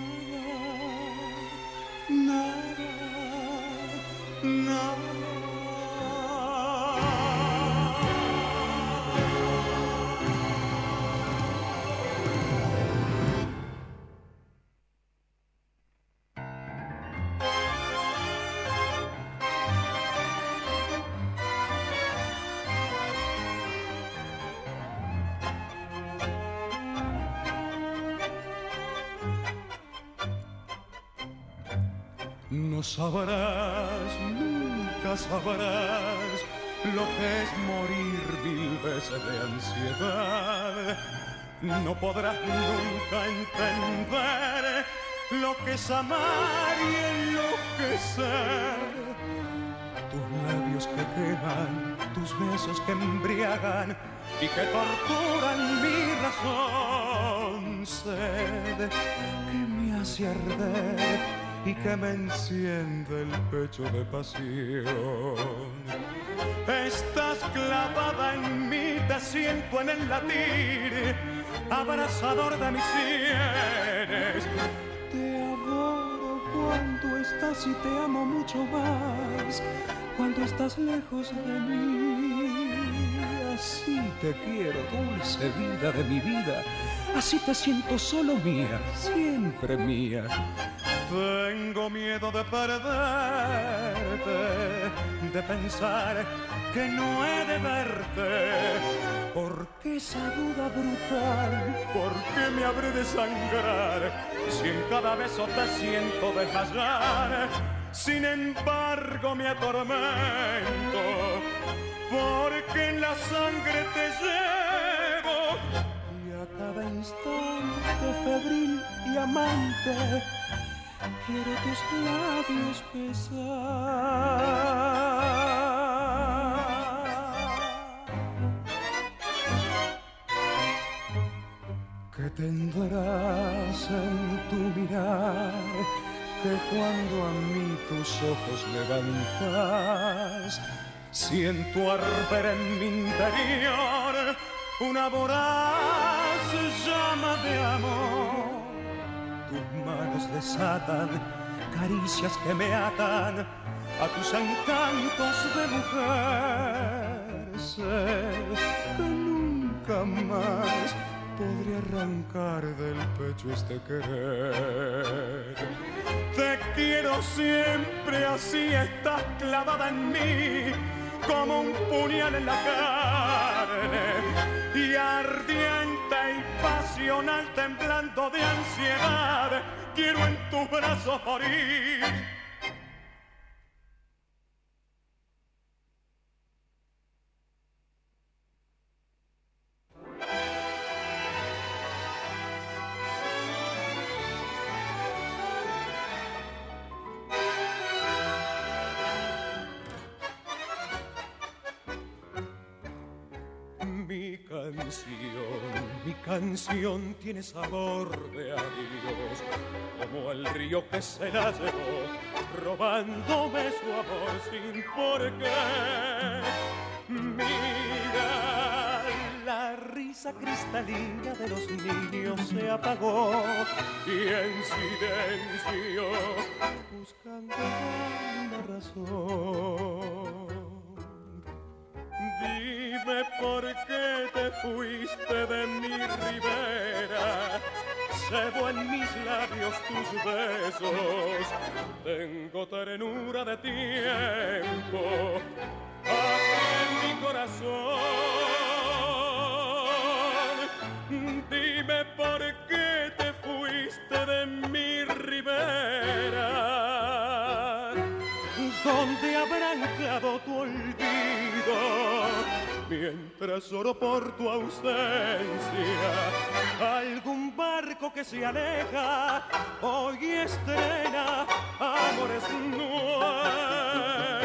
sabrás, nunca sabrás lo que es morir mil veces de ansiedad. no podrás nunca entender lo que es amar y enloquecer. Tus labios que queman, tus besos que embriagan y que torturan mi razón. Sed que me hace arder y que me enciende el pecho de pasión. Estás clavada en mí, te siento en el latir, abrazador de mis sienes. Te adoro cuando estás y te amo mucho más, cuando estás lejos de mí. Así te quiero, dulce vida de mi vida. Así te siento solo mía, siempre mía. Tengo miedo de perderte, de pensar que no he de verte. Porque esa duda brutal, ¿por qué me habré de sangrar? Si en cada beso te siento desmayar, sin embargo me atormento, porque en la sangre te llevo y a cada instante febril y amante quiero tus labios besar. ¿Qué tendrás en tu mirar? Que cuando a mí tus ojos levantas, siento arder en mi interior una voraz llama de amor tus manos desatan caricias que me atan a tus encantos de mujer. Sé que nunca más podré arrancar del pecho este querer. Te quiero siempre así, estás clavada en mí como un puñal en la carne y ardiente pasional temblando de ansiedad. Quiero en tus brazos morir. Mi canción, mi canción tiene sabor de adiós, como el río que se la llevó, robándome su amor sin por qué. Mira, la risa cristalina de los niños se apagó y en silencio, buscando una razón. Dime por qué te fuiste de mi ribera. Cebo en mis labios tus besos. Tengo ternura de tiempo aquí en mi corazón. Dime por qué te fuiste de mi ribera. ¿Dónde habrán quedado tu olvido? Mientras oro por tu ausencia, algún barco que se aleja hoy estrena amores nuevos.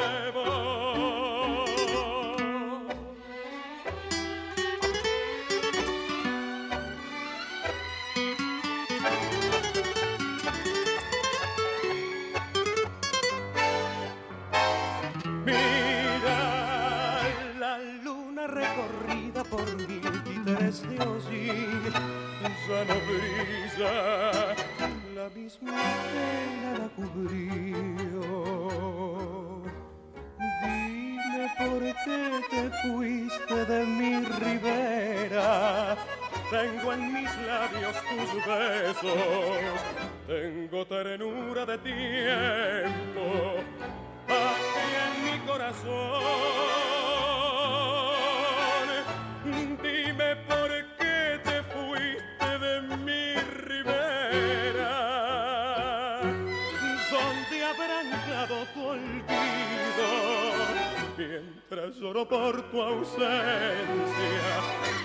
Recorrida por mil títeres de ya no brilla, la misma pena la cubrió. Dime por qué te fuiste de mi ribera. Tengo en mis labios tus besos, tengo ternura de tiempo aquí en mi corazón. Lloro por tu ausencia,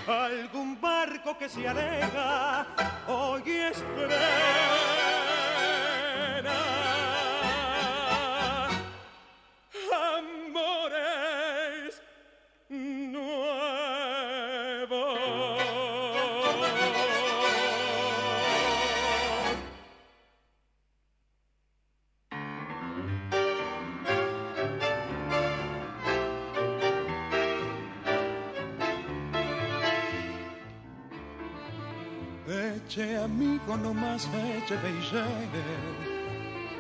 algún barco que se aleja, hoy estrena. Eche amigo nomás, eche bellere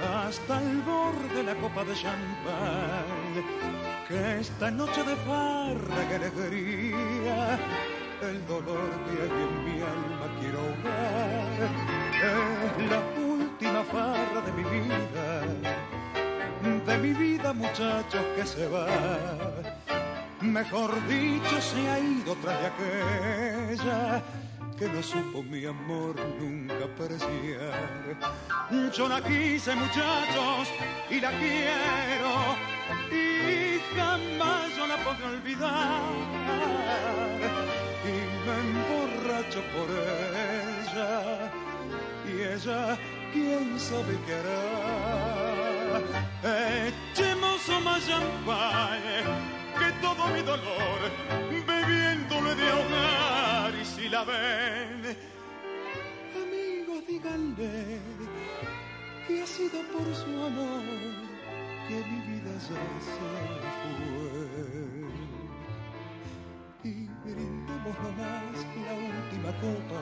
hasta el borde la copa de champán. Que esta noche de farra que alegría, el dolor que en mi alma quiero ahogar. Es la última farra de mi vida, de mi vida muchachos que se va. Mejor dicho, se ha ido tras de aquella que no supo mi amor nunca apreciar. Yo la quise, muchachos, y la quiero, y jamás yo la podré olvidar. Y me emborracho por ella, y ella, quién sabe qué hará. Echemos más champán que todo mi dolor bebiéndole de ahogar y si la ven amigos díganle que ha sido por su amor que mi vida ya se fue. Y brindemos nomás la última copa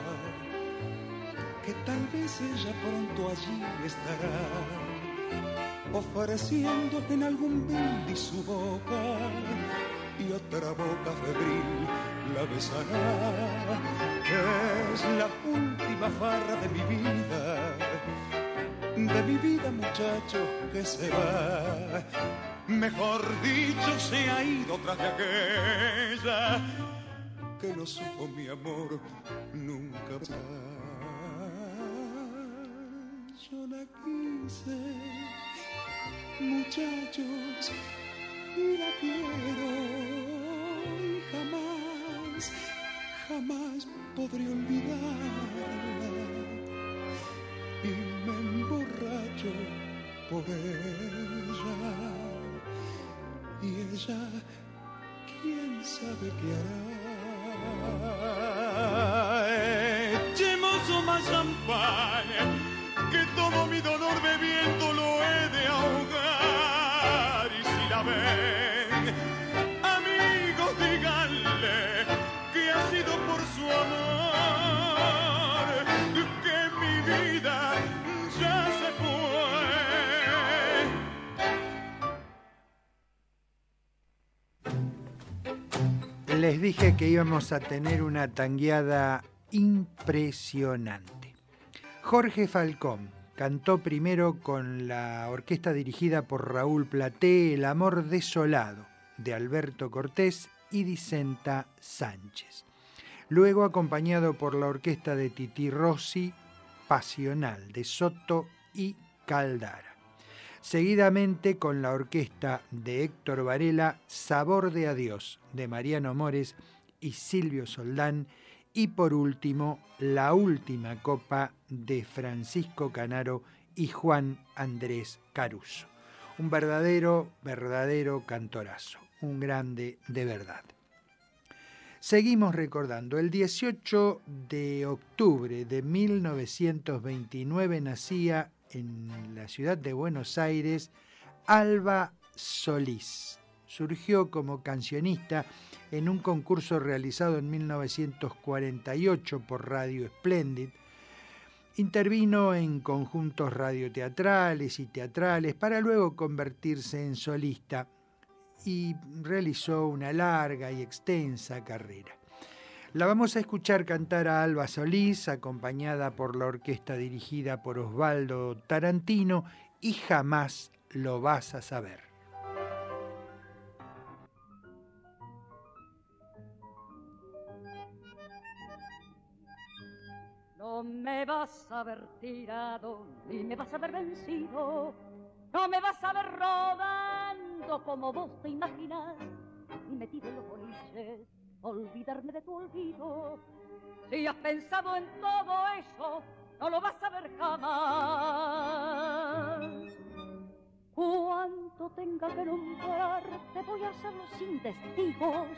que tal vez ella pronto allí estará ofreciendo en algún brindis su boca y otra boca febril la besará. Es la última farra de mi vida, de mi vida muchacho que se va. Mejor dicho, se ha ido tras de aquella que no supo mi amor nunca más. Yo la quise muchachos, y la quiero y jamás, jamás podré olvidarla. Y me emborracho por ella, y ella, quién sabe qué hará. Echemos más Les dije que íbamos a tener una tangueada impresionante. Jorge Falcón cantó primero con la orquesta dirigida por Raúl Platé El amor desolado de Alberto Cortés y Dicenta Sánchez. Luego acompañado por la orquesta de Titi Rossi Pasional de Soto y Caldara. Seguidamente con la orquesta de Héctor Varela Sabor de Adiós de Mariano Mores y Silvio Soldán y por último la última copa de Francisco Canaro y Juan Andrés Caruso. Un verdadero, verdadero cantorazo, un grande de verdad. Seguimos recordando, el 18 de octubre de 1929 nacía en la ciudad de Buenos Aires Alba Solís. Surgió como cancionista en un concurso realizado en 1948 por Radio Splendid. Intervino en conjuntos radioteatrales y teatrales para luego convertirse en solista y realizó una larga y extensa carrera. La vamos a escuchar cantar a Alba Solís, acompañada por la orquesta dirigida por Osvaldo Tarantino, y jamás lo vas a saber. No me vas a ver tirado, ni me vas a ver vencido, no me vas a ver rodando como vos te imaginas, ni metido en los boliches olvidarme de tu olvido. Si has pensado en todo eso, no lo vas a ver jamás. Cuanto tenga que te voy a hacerlo sin testigos,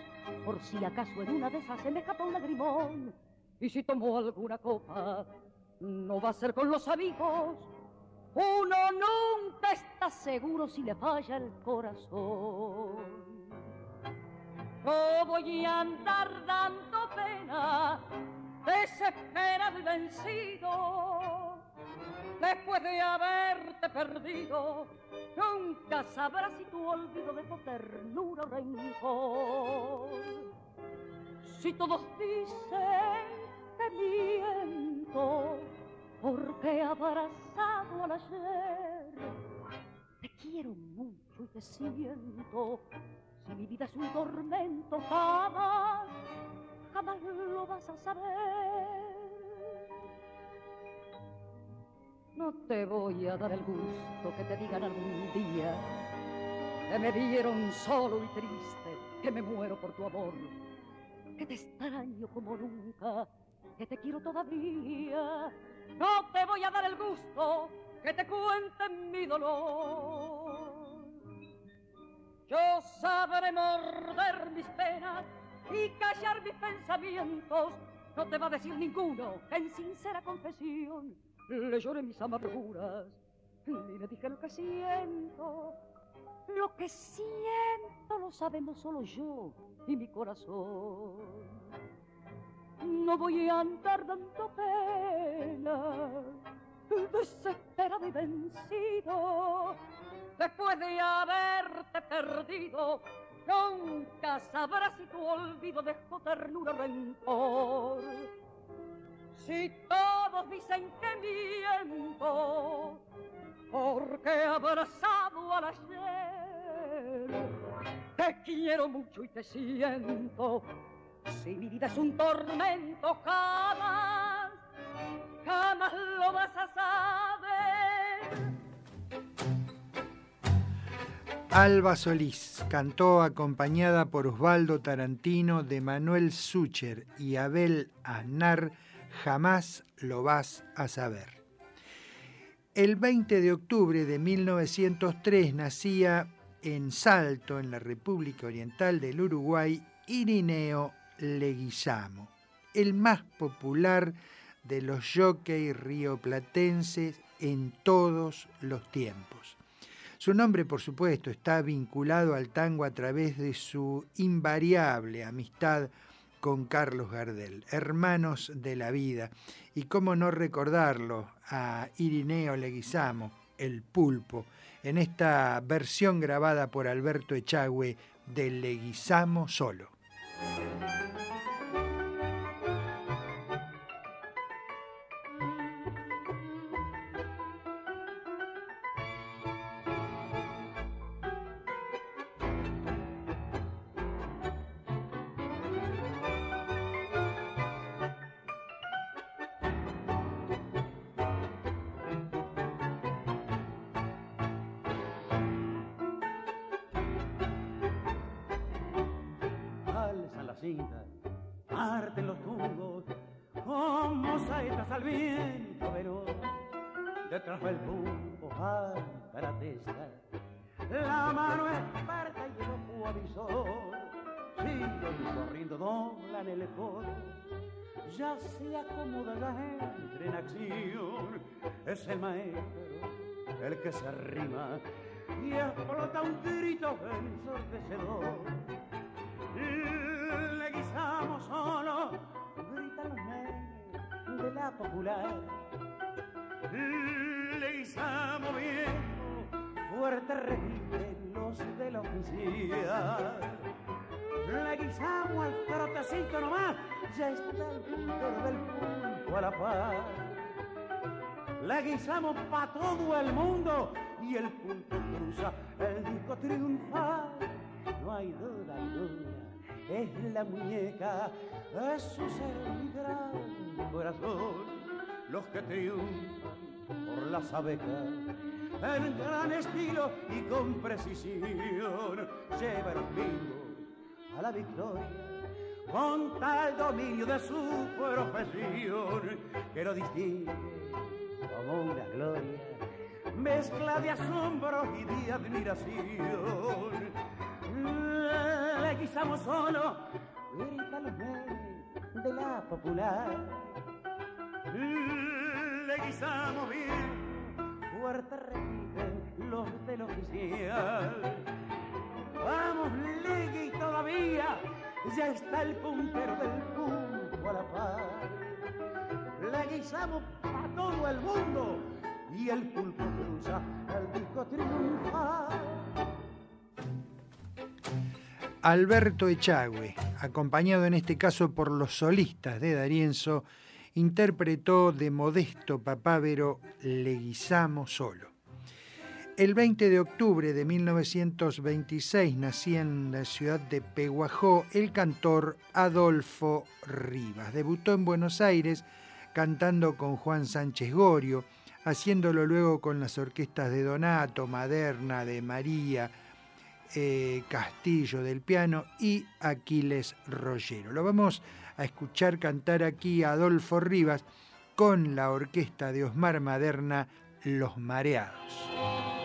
por si acaso en una de esas se me escapa un lagrimón. Y si tomo alguna copa, no va a ser con los amigos. Uno nunca está seguro si le falla el corazón. No voy a andar dando pena, desesperado y vencido. Después de haberte perdido, nunca sabrás si tu olvido dejó ternura o rencor. Si todos dicen que miento, porque abrazado al ayer, te quiero mucho y te siento si mi vida es un tormento, jamás, jamás lo vas a saber. No te voy a dar el gusto que te digan algún día que me vieron solo y triste, que me muero por tu amor, que te extraño como nunca, que te quiero todavía. No te voy a dar el gusto que te cuenten mi dolor. Sabré morder mis penas y callar mis pensamientos. No te va a decir ninguno en sincera confesión le lloré mis amarguras ni le dije lo que siento. Lo que siento lo sabemos solo yo y mi corazón. No voy a andar dando pena, desesperado y vencido después de haberte perdido, nunca sabrás si tu olvido dejó ternura rencor. Si todos dicen que miento, porque abrazado al ayer, te quiero mucho y te siento. Si mi vida es un tormento, jamás, jamás lo vas a saber Alba Solís cantó acompañada por Osvaldo Tarantino, de Manuel Sucher y Abel Aznar, Jamás lo vas a saber. El 20 de octubre de 1903 nacía en Salto, en la República Oriental del Uruguay, Irineo Leguizamo, el más popular de los jockeys rioplatenses en todos los tiempos. Su nombre, por supuesto, está vinculado al tango a través de su invariable amistad con Carlos Gardel, hermanos de la vida. Y cómo no recordarlo a Irineo Leguizamo, el pulpo, en esta versión grabada por Alberto Echagüe de Leguizamo solo. Es el maestro el que se arrima y explota un grito ensordecedor. Le guisamos solo, gritan los nenes de la popular. Le guisamos viejo, fuerte repiten los de la oficina. Le guisamos al trotecito nomás, ya está el punto del punto a la paz la guisamos para todo el mundo y el punto cruza el disco triunfal. No hay duda alguna, es la muñeca, es su gran corazón. Los que triunfan por las abejas en gran estilo y con precisión llevan el a la victoria con tal dominio de su profesión que lo distingue como una gloria, mezcla de asombro y de admiración. Le guisamos solo, grita los de la popular. Le guisamos bien, fuerte repiten los del oficial. Vamos, Legui, todavía ya está el puntero del punto a la par. Le guisamos todo el mundo y el pulpo cruza el disco triunfal. Alberto Echagüe, acompañado en este caso por los solistas de Darienzo, interpretó de Modesto Papávero Leguizamo solo. El 20 de octubre de 1926 nacía en la ciudad de Peguajó el cantor Adolfo Rivas. Debutó en Buenos Aires cantando con Juan Sánchez Gorio, haciéndolo luego con las orquestas de Donato, Maderna, de María, eh, Castillo del piano y Aquiles Rollero. Lo vamos a escuchar cantar aquí a Adolfo Rivas con la orquesta de Osmar Maderna, Los Mareados.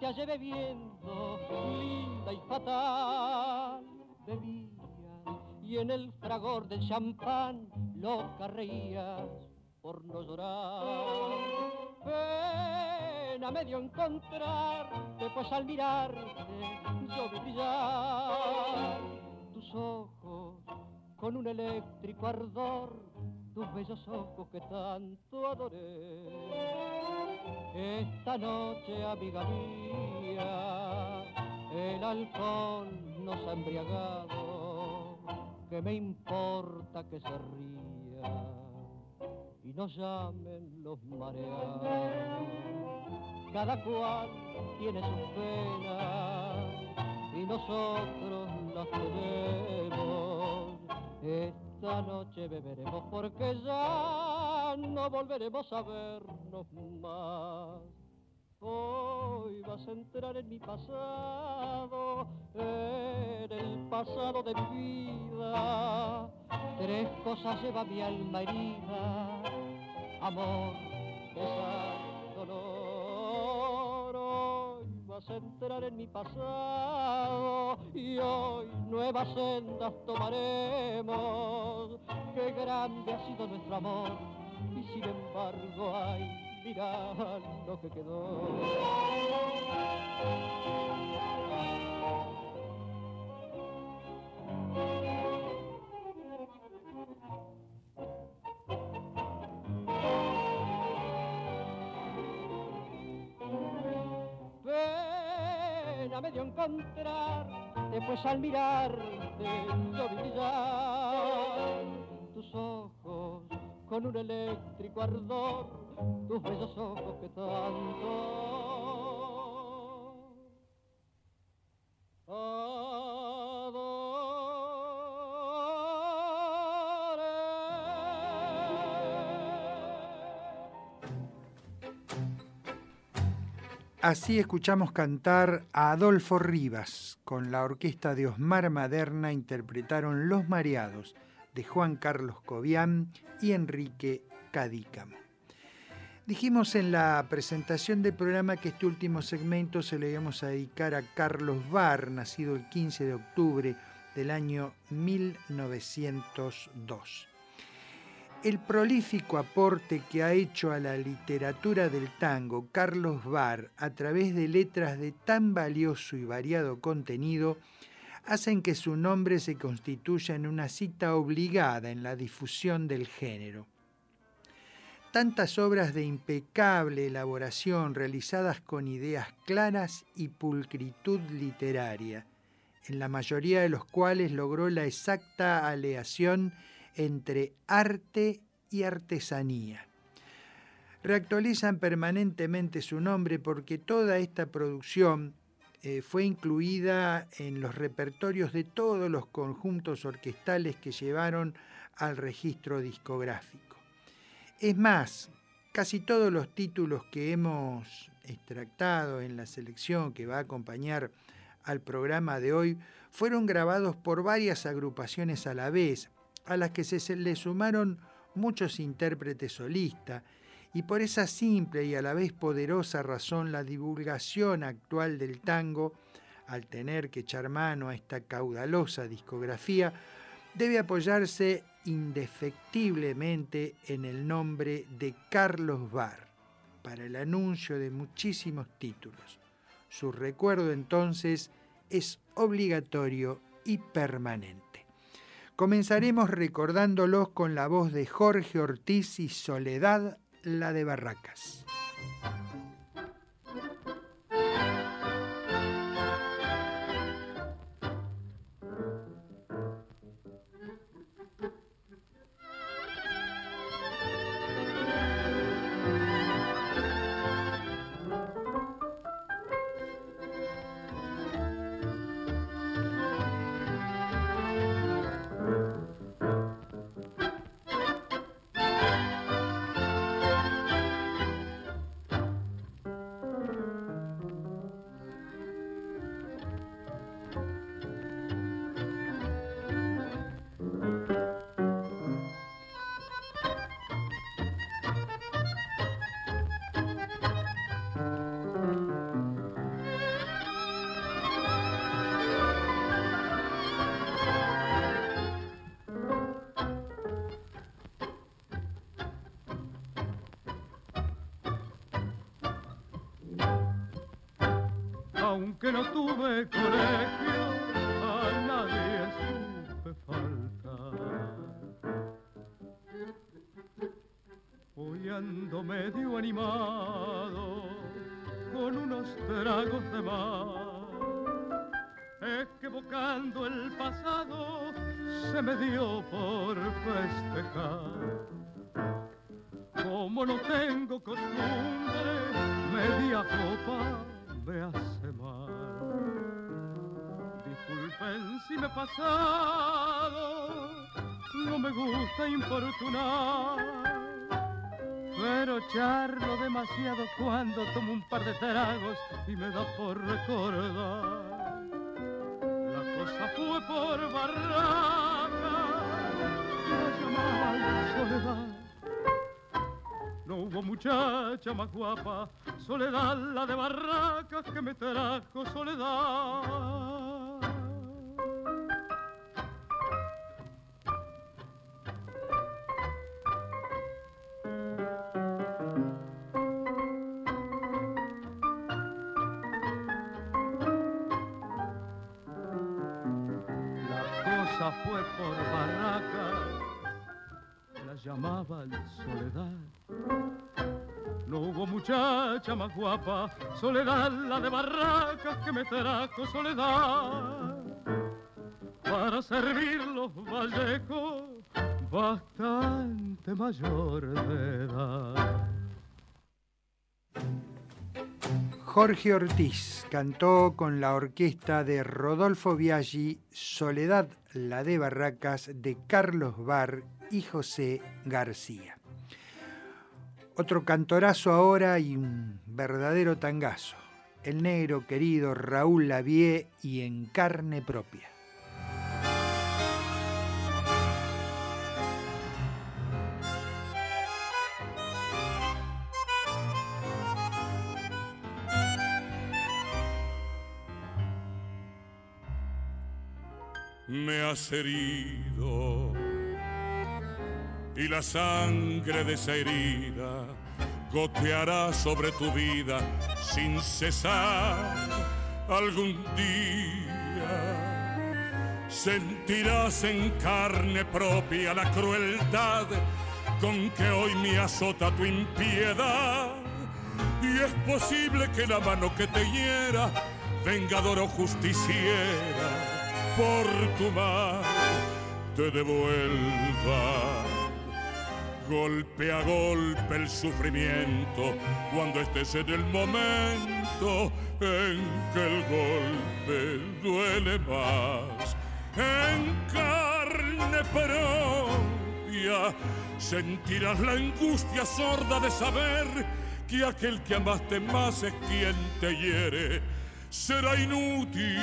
Te hallé bebiendo, linda y fatal. Bebías y en el fragor del champán loca reías por no llorar. Pena medio encontrarte, pues al mirarte yo brillar tus ojos con un eléctrico ardor, tus bellos ojos que tanto adoré esta noche, amiga mía, el alcohol nos ha embriagado. Que me importa que se ría y nos llamen los mareados? Cada cual tiene su pena y nosotros las tenemos. Esta noche beberemos porque ya no volveremos a vernos más. Hoy vas a entrar en mi pasado, en el pasado de mi vida. Tres cosas lleva mi alma herida, amor, pesar, dolor. Hoy vas a entrar en mi pasado y hoy nuevas sendas tomaremos. Qué grande ha sido nuestro amor y sin embargo hay mira lo que quedó. Pena medio encontrar, después al mirarte yo brillar tus ojos con un eléctrico ardor tus bellos ojos que tanto Así escuchamos cantar a Adolfo Rivas. Con la orquesta de Osmar Maderna interpretaron Los Mareados de Juan Carlos Cobian y Enrique Cadícamo. Dijimos en la presentación del programa que este último segmento se le íbamos a dedicar a Carlos Barr, nacido el 15 de octubre del año 1902. El prolífico aporte que ha hecho a la literatura del tango Carlos Barr a través de letras de tan valioso y variado contenido hacen que su nombre se constituya en una cita obligada en la difusión del género. Tantas obras de impecable elaboración realizadas con ideas claras y pulcritud literaria, en la mayoría de los cuales logró la exacta aleación entre arte y artesanía. Reactualizan permanentemente su nombre porque toda esta producción eh, fue incluida en los repertorios de todos los conjuntos orquestales que llevaron al registro discográfico. Es más, casi todos los títulos que hemos extractado en la selección que va a acompañar al programa de hoy fueron grabados por varias agrupaciones a la vez, a las que se le sumaron muchos intérpretes solistas, y por esa simple y a la vez poderosa razón la divulgación actual del tango, al tener que echar mano a esta caudalosa discografía, debe apoyarse indefectiblemente en el nombre de Carlos Barr para el anuncio de muchísimos títulos. Su recuerdo entonces es obligatorio y permanente. Comenzaremos recordándolos con la voz de Jorge Ortiz y Soledad, la de Barracas. Me dio por festejar. Como no tengo costumbre, media copa me hace mal. Disculpen si me he pasado, no me gusta importunar. Pero charlo demasiado cuando tomo un par de tragos y me da por recordar. La cosa fue por barraca, no hubo muchacha más guapa, soledad la de barracas que me trajo soledad. Fue por barracas, llamaban soledad no hubo muchacha más guapa, soledad la de barracas que me trajo soledad. Para servir los vallejos, bastante mayor de edad. Jorge Ortiz cantó con la orquesta de Rodolfo Biaggi Soledad la de Barracas de Carlos Barr y José García. Otro cantorazo ahora y un verdadero tangazo. El negro querido Raúl Lavie y en carne propia. Me has herido y la sangre de esa herida goteará sobre tu vida sin cesar algún día. Sentirás en carne propia la crueldad con que hoy me azota tu impiedad. Y es posible que la mano que te hiera, vengador o justiciera, por tu mal te devuelva golpe a golpe el sufrimiento cuando estés en el momento en que el golpe duele más. En carne propia sentirás la angustia sorda de saber que aquel que amaste más es quien te hiere. Será inútil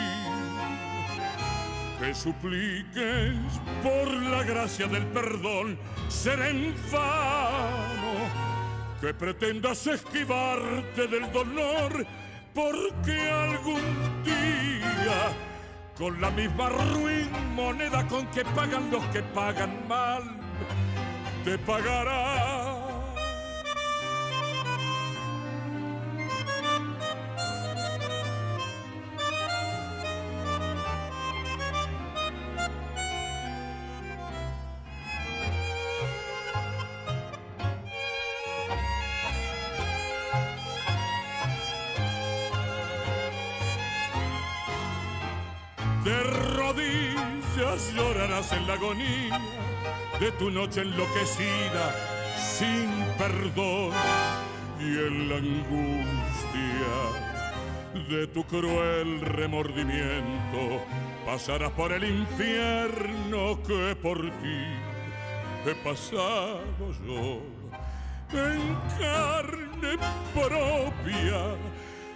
que supliques por la gracia del perdón ser en que pretendas esquivarte del dolor, porque algún día, con la misma ruin moneda con que pagan los que pagan mal, te pagará llorarás en la agonía de tu noche enloquecida sin perdón y en la angustia de tu cruel remordimiento pasarás por el infierno que por ti he pasado yo en carne propia.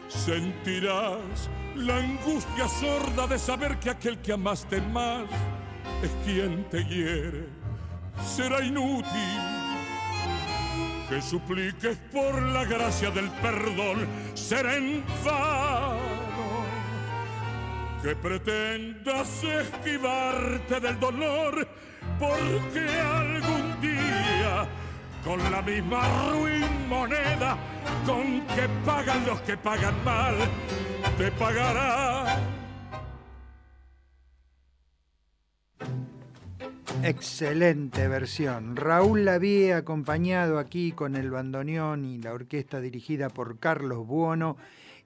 Sentirás la angustia sorda de saber que aquel que amaste más es quien te hiere. Será inútil que supliques por la gracia del perdón. Será en que pretendas esquivarte del dolor porque algún día con la misma ruin moneda con que pagan los que pagan mal, te pagará. Excelente versión. Raúl Lavie, acompañado aquí con el bandoneón y la orquesta dirigida por Carlos Buono,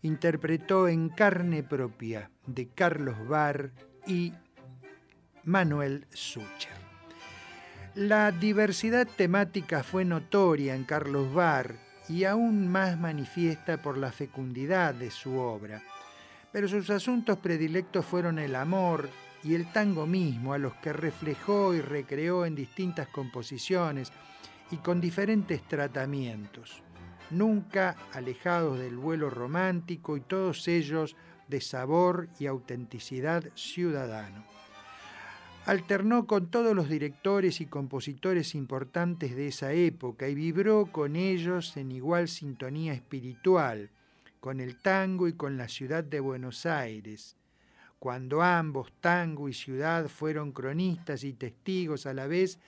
interpretó en carne propia de Carlos Barr y Manuel Sucher. La diversidad temática fue notoria en Carlos Barr y aún más manifiesta por la fecundidad de su obra. Pero sus asuntos predilectos fueron el amor y el tango mismo, a los que reflejó y recreó en distintas composiciones y con diferentes tratamientos, nunca alejados del vuelo romántico y todos ellos de sabor y autenticidad ciudadano. Alternó con todos los directores y compositores importantes de esa época y vibró con ellos en igual sintonía espiritual, con el tango y con la ciudad de Buenos Aires, cuando ambos, tango y ciudad, fueron cronistas y testigos a la vez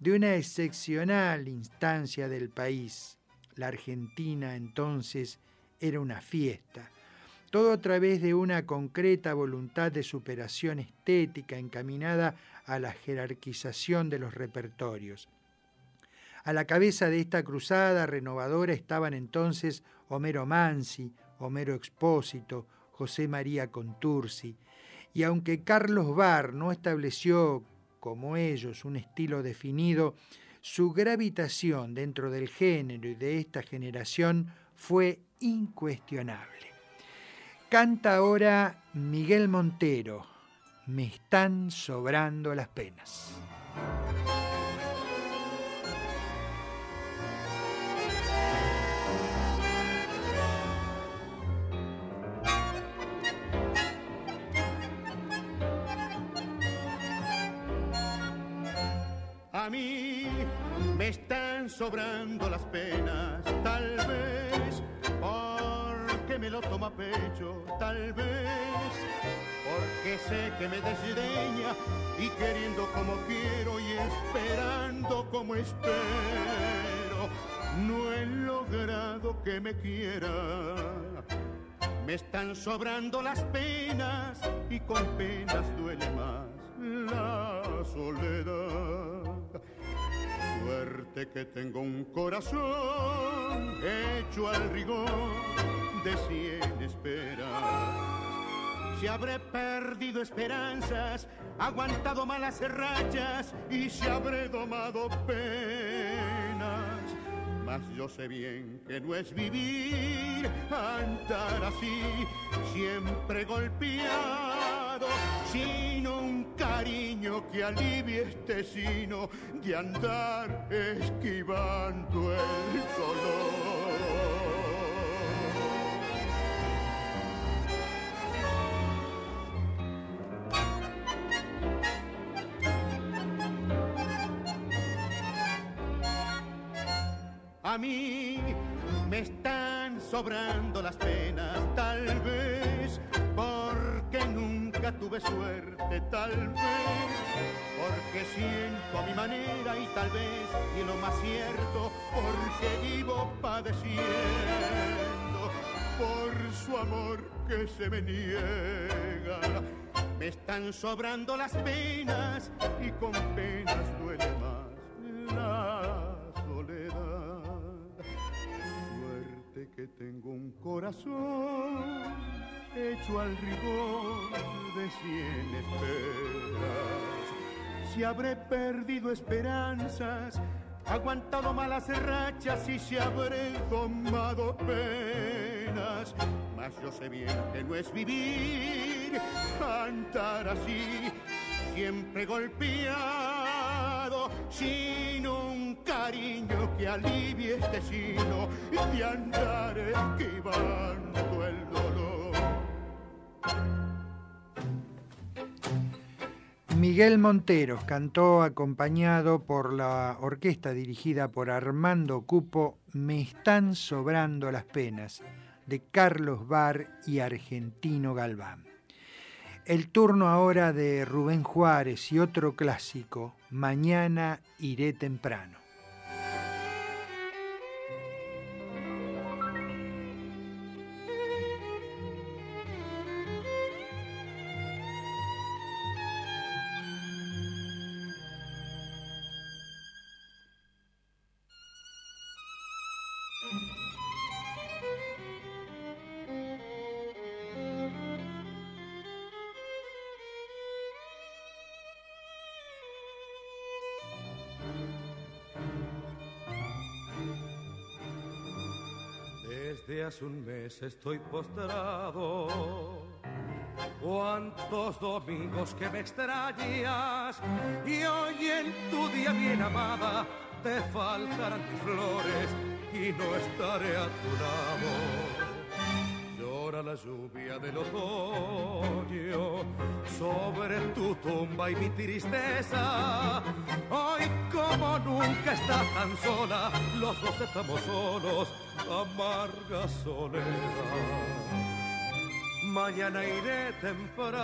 de una excepcional instancia del país. La Argentina entonces era una fiesta todo a través de una concreta voluntad de superación estética encaminada a la jerarquización de los repertorios. A la cabeza de esta cruzada renovadora estaban entonces Homero Mansi, Homero Expósito, José María Contursi, y aunque Carlos Barr no estableció, como ellos, un estilo definido, su gravitación dentro del género y de esta generación fue incuestionable. Canta ahora Miguel Montero, Me están sobrando las penas. A mí me están sobrando las penas, tal vez me lo toma pecho, tal vez porque sé que me desdeña y queriendo como quiero y esperando como espero, no he logrado que me quiera. Me están sobrando las penas y con penas duele más la soledad. Suerte que tengo un corazón hecho al rigor de cien esperas. Si habré perdido esperanzas, aguantado malas rachas y se habré domado penas. Mas yo sé bien que no es vivir, andar así, siempre golpeado, sino un cariño que alivie este sino de andar esquivando el dolor. A mí me están sobrando las penas, tal vez porque tuve suerte, tal vez porque siento a mi manera y tal vez, y lo más cierto, porque vivo padeciendo por su amor que se me niega. Me están sobrando las penas y con penas duele más la soledad. Suerte que tengo un corazón hecho al rigor de cien esperas. Si habré perdido esperanzas, aguantado malas rachas y se habré tomado penas. Mas yo sé bien que no es vivir, cantar así, siempre golpeado, sin un cariño que alivie este sino y de andar esquivando el dolor. Miguel Monteros cantó acompañado por la orquesta dirigida por Armando Cupo Me están sobrando las penas de Carlos Bar y Argentino Galván. El turno ahora de Rubén Juárez y otro clásico, Mañana iré temprano. Desde hace un mes estoy postrado. Cuántos domingos que me extrañas y hoy en tu día bien amada te faltarán mis flores y no estaré a tu lado. Llora la lluvia del otoño sobre tu tumba y mi tristeza. Hoy como nunca estás tan sola, los dos estamos solos, amarga soledad. Mañana iré temprano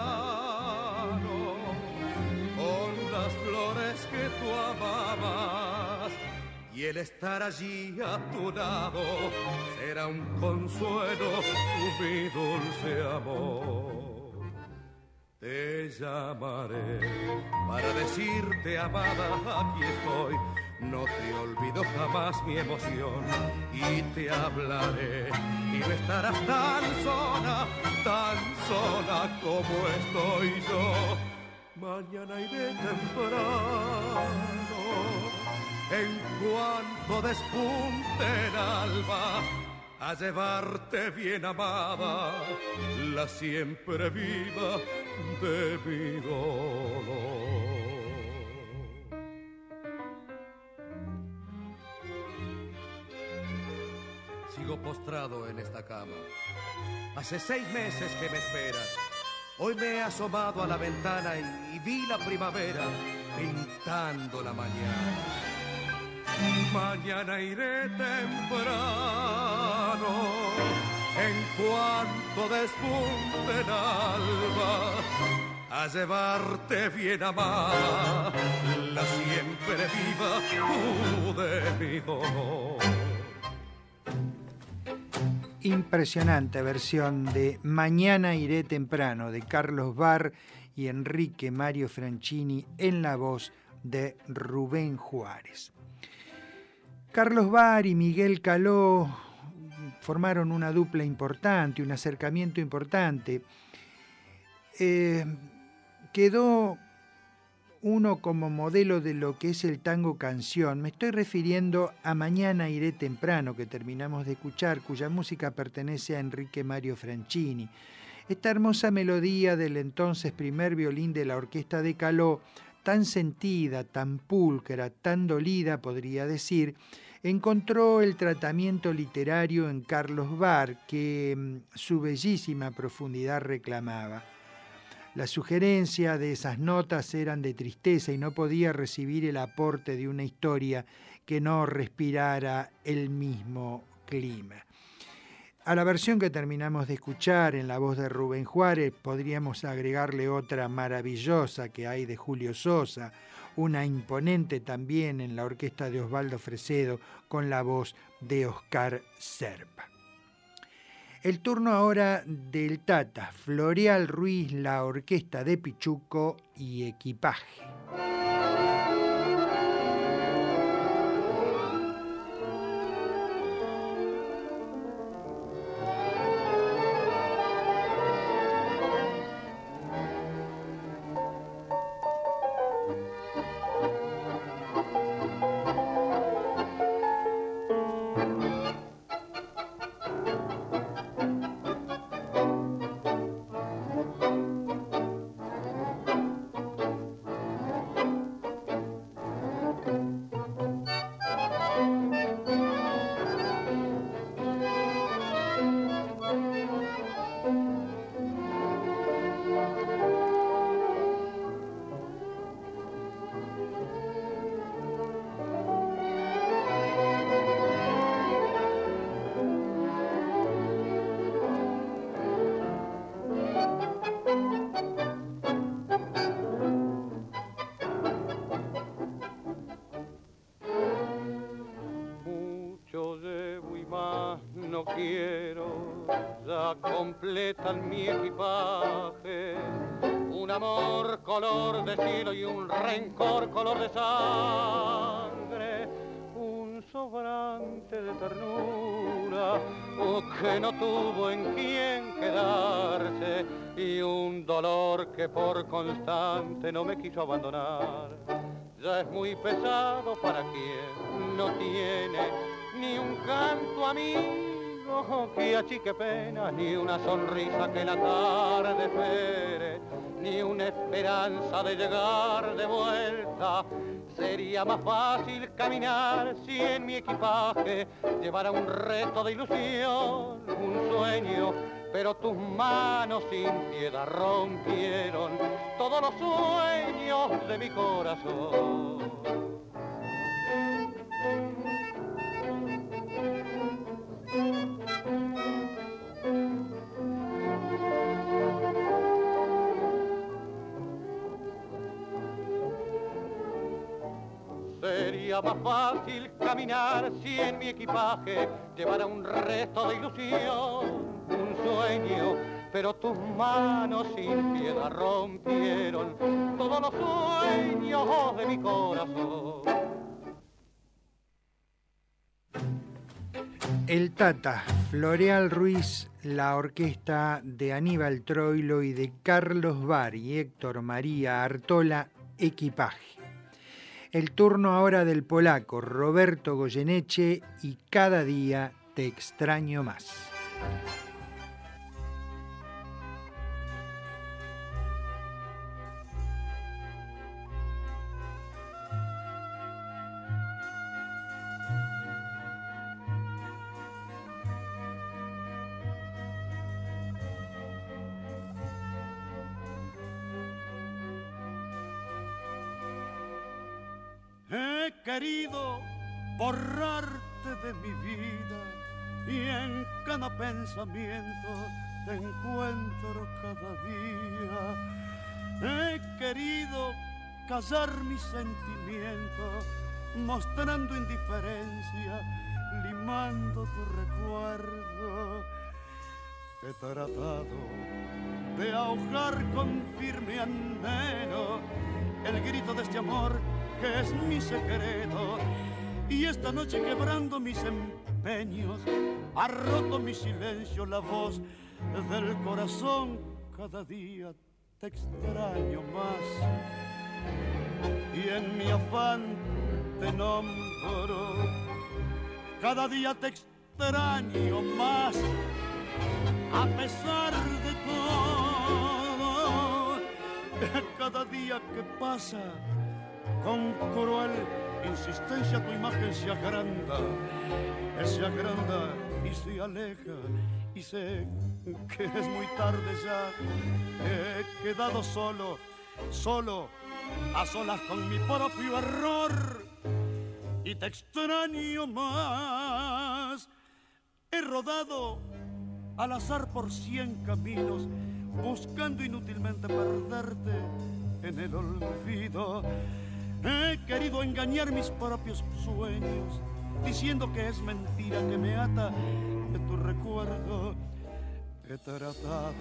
con las flores que tú amabas y el estar allí a tu lado será un consuelo, mi dulce amor. Te llamaré para decirte, amada, aquí estoy. No te olvido jamás mi emoción y te hablaré y no estarás tan sola, tan sola como estoy yo. Mañana iré temprano en cuanto despunte el alba a llevarte bien amada la siempre viva de mi dolor. Sigo postrado en esta cama. Hace seis meses que me esperas. Hoy me he asomado a la ventana y, vi la primavera pintando la mañana. Mañana iré temprano en cuanto despunte el alba a llevarte bien amada la siempre viva de mi dolor. Impresionante versión de Mañana iré temprano de Carlos Barr y Enrique Mario Franchini en la voz de Rubén Juárez. Carlos Barr y Miguel Caló formaron una dupla importante, un acercamiento importante. Eh, quedó uno como modelo de lo que es el tango canción. Me estoy refiriendo a Mañana iré temprano, que terminamos de escuchar, cuya música pertenece a Enrique Mario Franchini. Esta hermosa melodía del entonces primer violín de la orquesta de Caló, tan sentida, tan pulcra, tan dolida, podría decir, encontró el tratamiento literario en Carlos Bar, que mm, su bellísima profundidad reclamaba. La sugerencia de esas notas eran de tristeza y no podía recibir el aporte de una historia que no respirara el mismo clima. A la versión que terminamos de escuchar en la voz de Rubén Juárez podríamos agregarle otra maravillosa que hay de Julio Sosa, una imponente también en la orquesta de Osvaldo Fresedo con la voz de Oscar Serpa. El turno ahora del Tata, Floreal Ruiz, la orquesta de Pichuco y equipaje. Quiso abandonar. Ya es muy pesado para quien no tiene ni un canto a mí que achique pena, ni una sonrisa que la tarde espere, ni una esperanza de llegar de vuelta. Sería más fácil caminar si en mi equipaje llevara un reto de ilusión, un sueño, pero tus manos sin piedad rompieron todos los sueños de mi corazón. Sería más fácil caminar si en mi equipaje llevara un resto de ilusión, un sueño, pero tus manos sin piedad rompieron todos los sueños de mi corazón. El Tata, Floreal Ruiz, la orquesta de Aníbal Troilo y de Carlos Bar y Héctor María Artola, equipaje. El turno ahora del polaco Roberto Goyeneche y cada día te extraño más. Querido borrarte de mi vida y en cada pensamiento te encuentro cada día. He querido callar mis sentimientos, mostrando indiferencia, limando tu recuerdo. He tratado de ahogar con firme anhelo el grito de este amor que es mi secreto. Y esta noche quebrando mis empeños, ha roto mi silencio la voz del corazón. Cada día te extraño más. Y en mi afán te nombro. Cada día te extraño más. A pesar de todo, [LAUGHS] cada día que pasa con cruel insistencia tu imagen se agranda, se agranda y se aleja y sé que es muy tarde ya, he quedado solo, solo, a solas con mi propio error y te extraño más. He rodado al azar por cien caminos, buscando inútilmente perderte en el olvido He querido engañar mis propios sueños, diciendo que es mentira que me ata de tu recuerdo. He tratado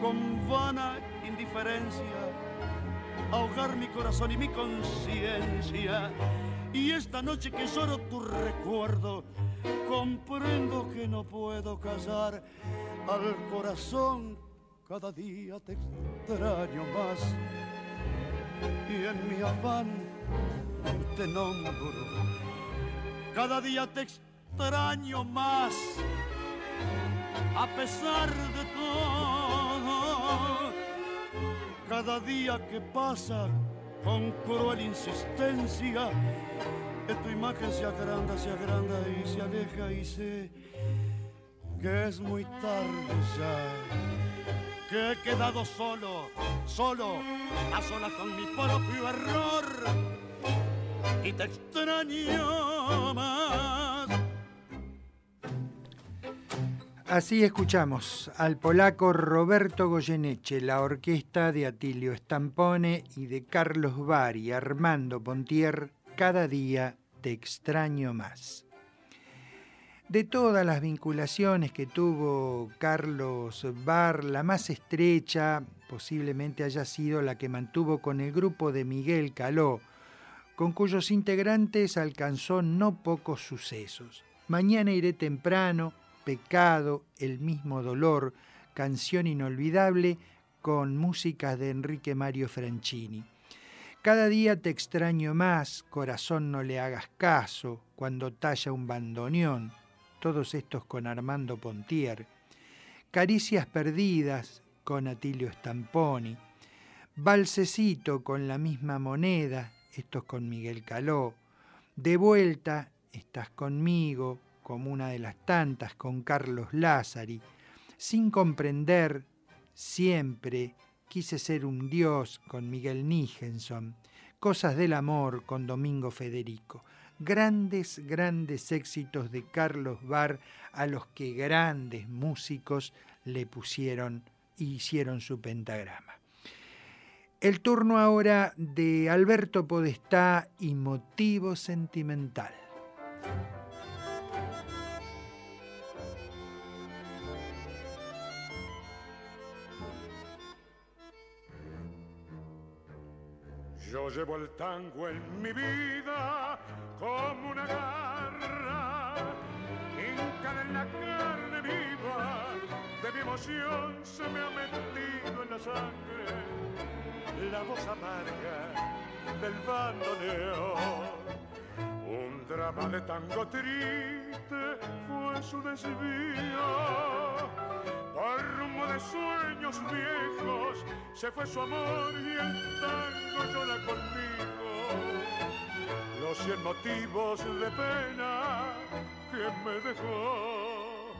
con vana indiferencia ahogar mi corazón y mi conciencia. Y esta noche que lloro tu recuerdo, comprendo que no puedo casar al corazón. Cada día te extraño más y en mi afán te nombro. Cada día te extraño más, a pesar de todo. Cada día que pasa con cruel insistencia, que tu imagen se agranda, se agranda y se aleja y sé que es muy tarde ya que he quedado solo, solo, a solas con mi propio error y te extraño más. Así escuchamos al polaco Roberto Goyeneche, la orquesta de Atilio Stampone y de Carlos Bari, Armando Pontier, Cada día te extraño más. De todas las vinculaciones que tuvo Carlos Barr, la más estrecha posiblemente haya sido la que mantuvo con el grupo de Miguel Caló, con cuyos integrantes alcanzó no pocos sucesos. Mañana iré temprano, Pecado, El mismo dolor, Canción inolvidable, con músicas de Enrique Mario Franchini. Cada día te extraño más, corazón no le hagas caso, cuando talla un bandoneón, todos estos con Armando Pontier, Caricias Perdidas con Atilio Stamponi, Balsecito con la misma moneda, estos con Miguel Caló, De vuelta, estás conmigo, como una de las tantas con Carlos Lázari, Sin comprender, siempre, quise ser un dios con Miguel Nijenson, Cosas del amor con Domingo Federico grandes, grandes éxitos de Carlos Barr a los que grandes músicos le pusieron e hicieron su pentagrama. El turno ahora de Alberto Podestá y Motivo Sentimental. Yo llevo el tango en mi vida como una garra, hincada en la carne viva, de mi emoción se me ha metido en la sangre la voz amarga del bandoneón. Un drama de tango triste fue su desvío por de sueños viejos se fue su amor y el tango llora conmigo. Los cien motivos de pena que me dejó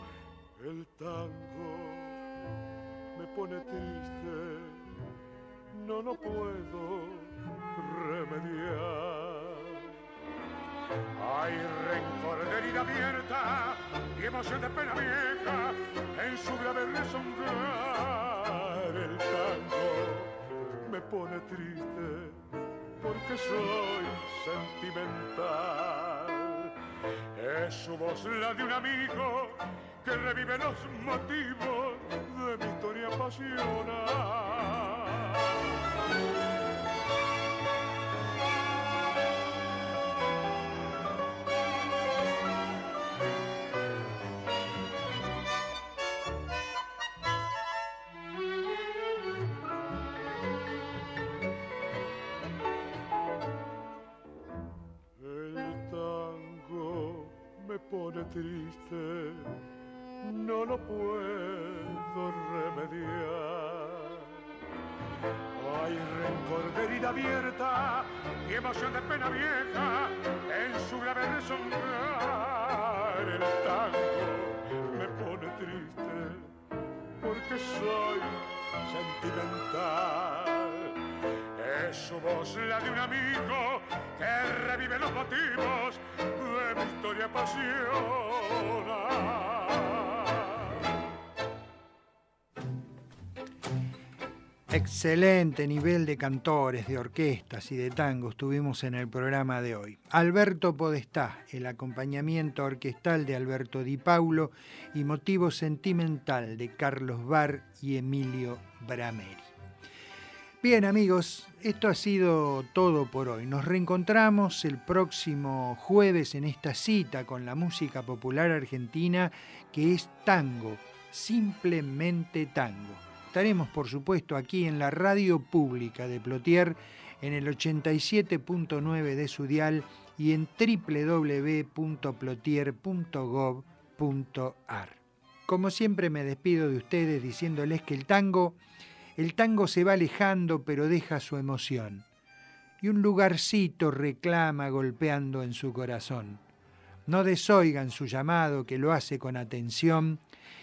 el tango me pone triste, no lo puedo remediar. Hay rencor de herida abierta y emoción de pena vieja en su grave resongar. El tango me pone triste porque soy sentimental. Es su voz la de un amigo que revive los motivos de mi historia pasional. Triste, no lo puedo remediar. Hay rencor de herida abierta y emoción de pena vieja en su grave resongar. El tango me pone triste porque soy sentimental. Es su voz la de un amigo que revive los motivos de mi historia. Excelente nivel de cantores, de orquestas y de tangos tuvimos en el programa de hoy. Alberto Podestá, el acompañamiento orquestal de Alberto Di Paulo y motivo sentimental de Carlos Bar y Emilio Brameri. Bien amigos, esto ha sido todo por hoy. Nos reencontramos el próximo jueves en esta cita con la música popular argentina que es tango, simplemente tango. Estaremos por supuesto aquí en la radio pública de Plotier en el 87.9 de su dial y en www.plotier.gov.ar. Como siempre me despido de ustedes diciéndoles que el tango el tango se va alejando pero deja su emoción. Y un lugarcito reclama golpeando en su corazón. No desoigan su llamado que lo hace con atención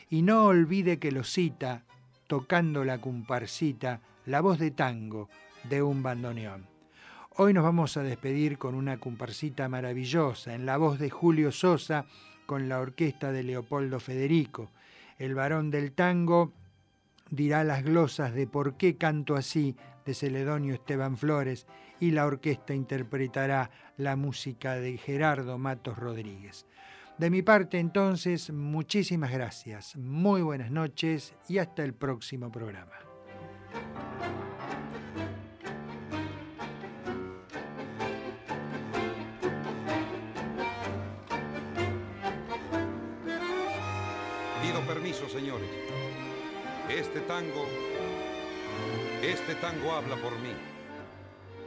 y no olvide que lo cita, tocando la comparsita, la voz de tango de un bandoneón. Hoy nos vamos a despedir con una comparsita maravillosa en la voz de Julio Sosa con la orquesta de Leopoldo Federico, el varón del tango dirá las glosas de por qué canto así de Celedonio Esteban Flores y la orquesta interpretará la música de Gerardo Matos Rodríguez. De mi parte entonces, muchísimas gracias, muy buenas noches y hasta el próximo programa. Pido permiso, señores. Este tango, este tango habla por mí.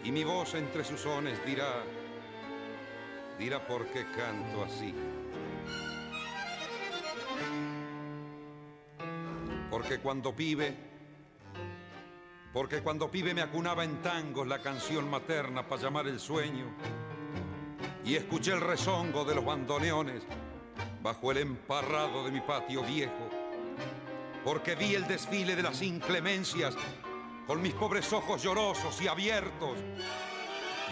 Y mi voz entre sus sones dirá, dirá por qué canto así. Porque cuando pibe, porque cuando pibe me acunaba en tangos la canción materna para llamar el sueño. Y escuché el rezongo de los bandoneones bajo el emparrado de mi patio viejo porque vi el desfile de las inclemencias con mis pobres ojos llorosos y abiertos.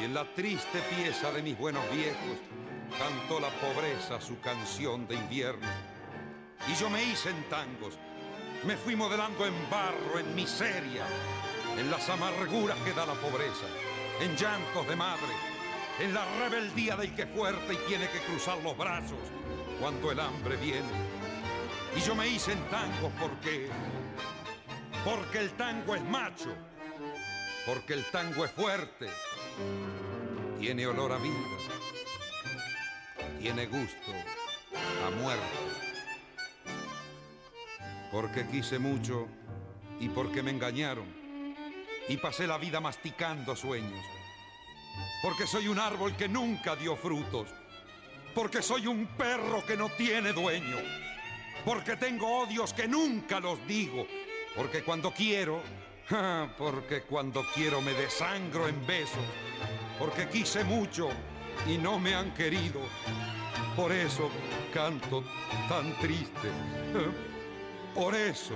Y en la triste pieza de mis buenos viejos cantó la pobreza su canción de invierno. Y yo me hice en tangos, me fui modelando en barro, en miseria, en las amarguras que da la pobreza, en llantos de madre, en la rebeldía del que fuerte y tiene que cruzar los brazos cuando el hambre viene y yo me hice en tango porque. Porque el tango es macho. Porque el tango es fuerte. Tiene olor a vida. Tiene gusto a muerte. Porque quise mucho y porque me engañaron. Y pasé la vida masticando sueños. Porque soy un árbol que nunca dio frutos. Porque soy un perro que no tiene dueño porque tengo odios que nunca los digo, porque cuando quiero, [LAUGHS] porque cuando quiero me desangro en besos, porque quise mucho y no me han querido, por eso canto tan triste, [LAUGHS] por eso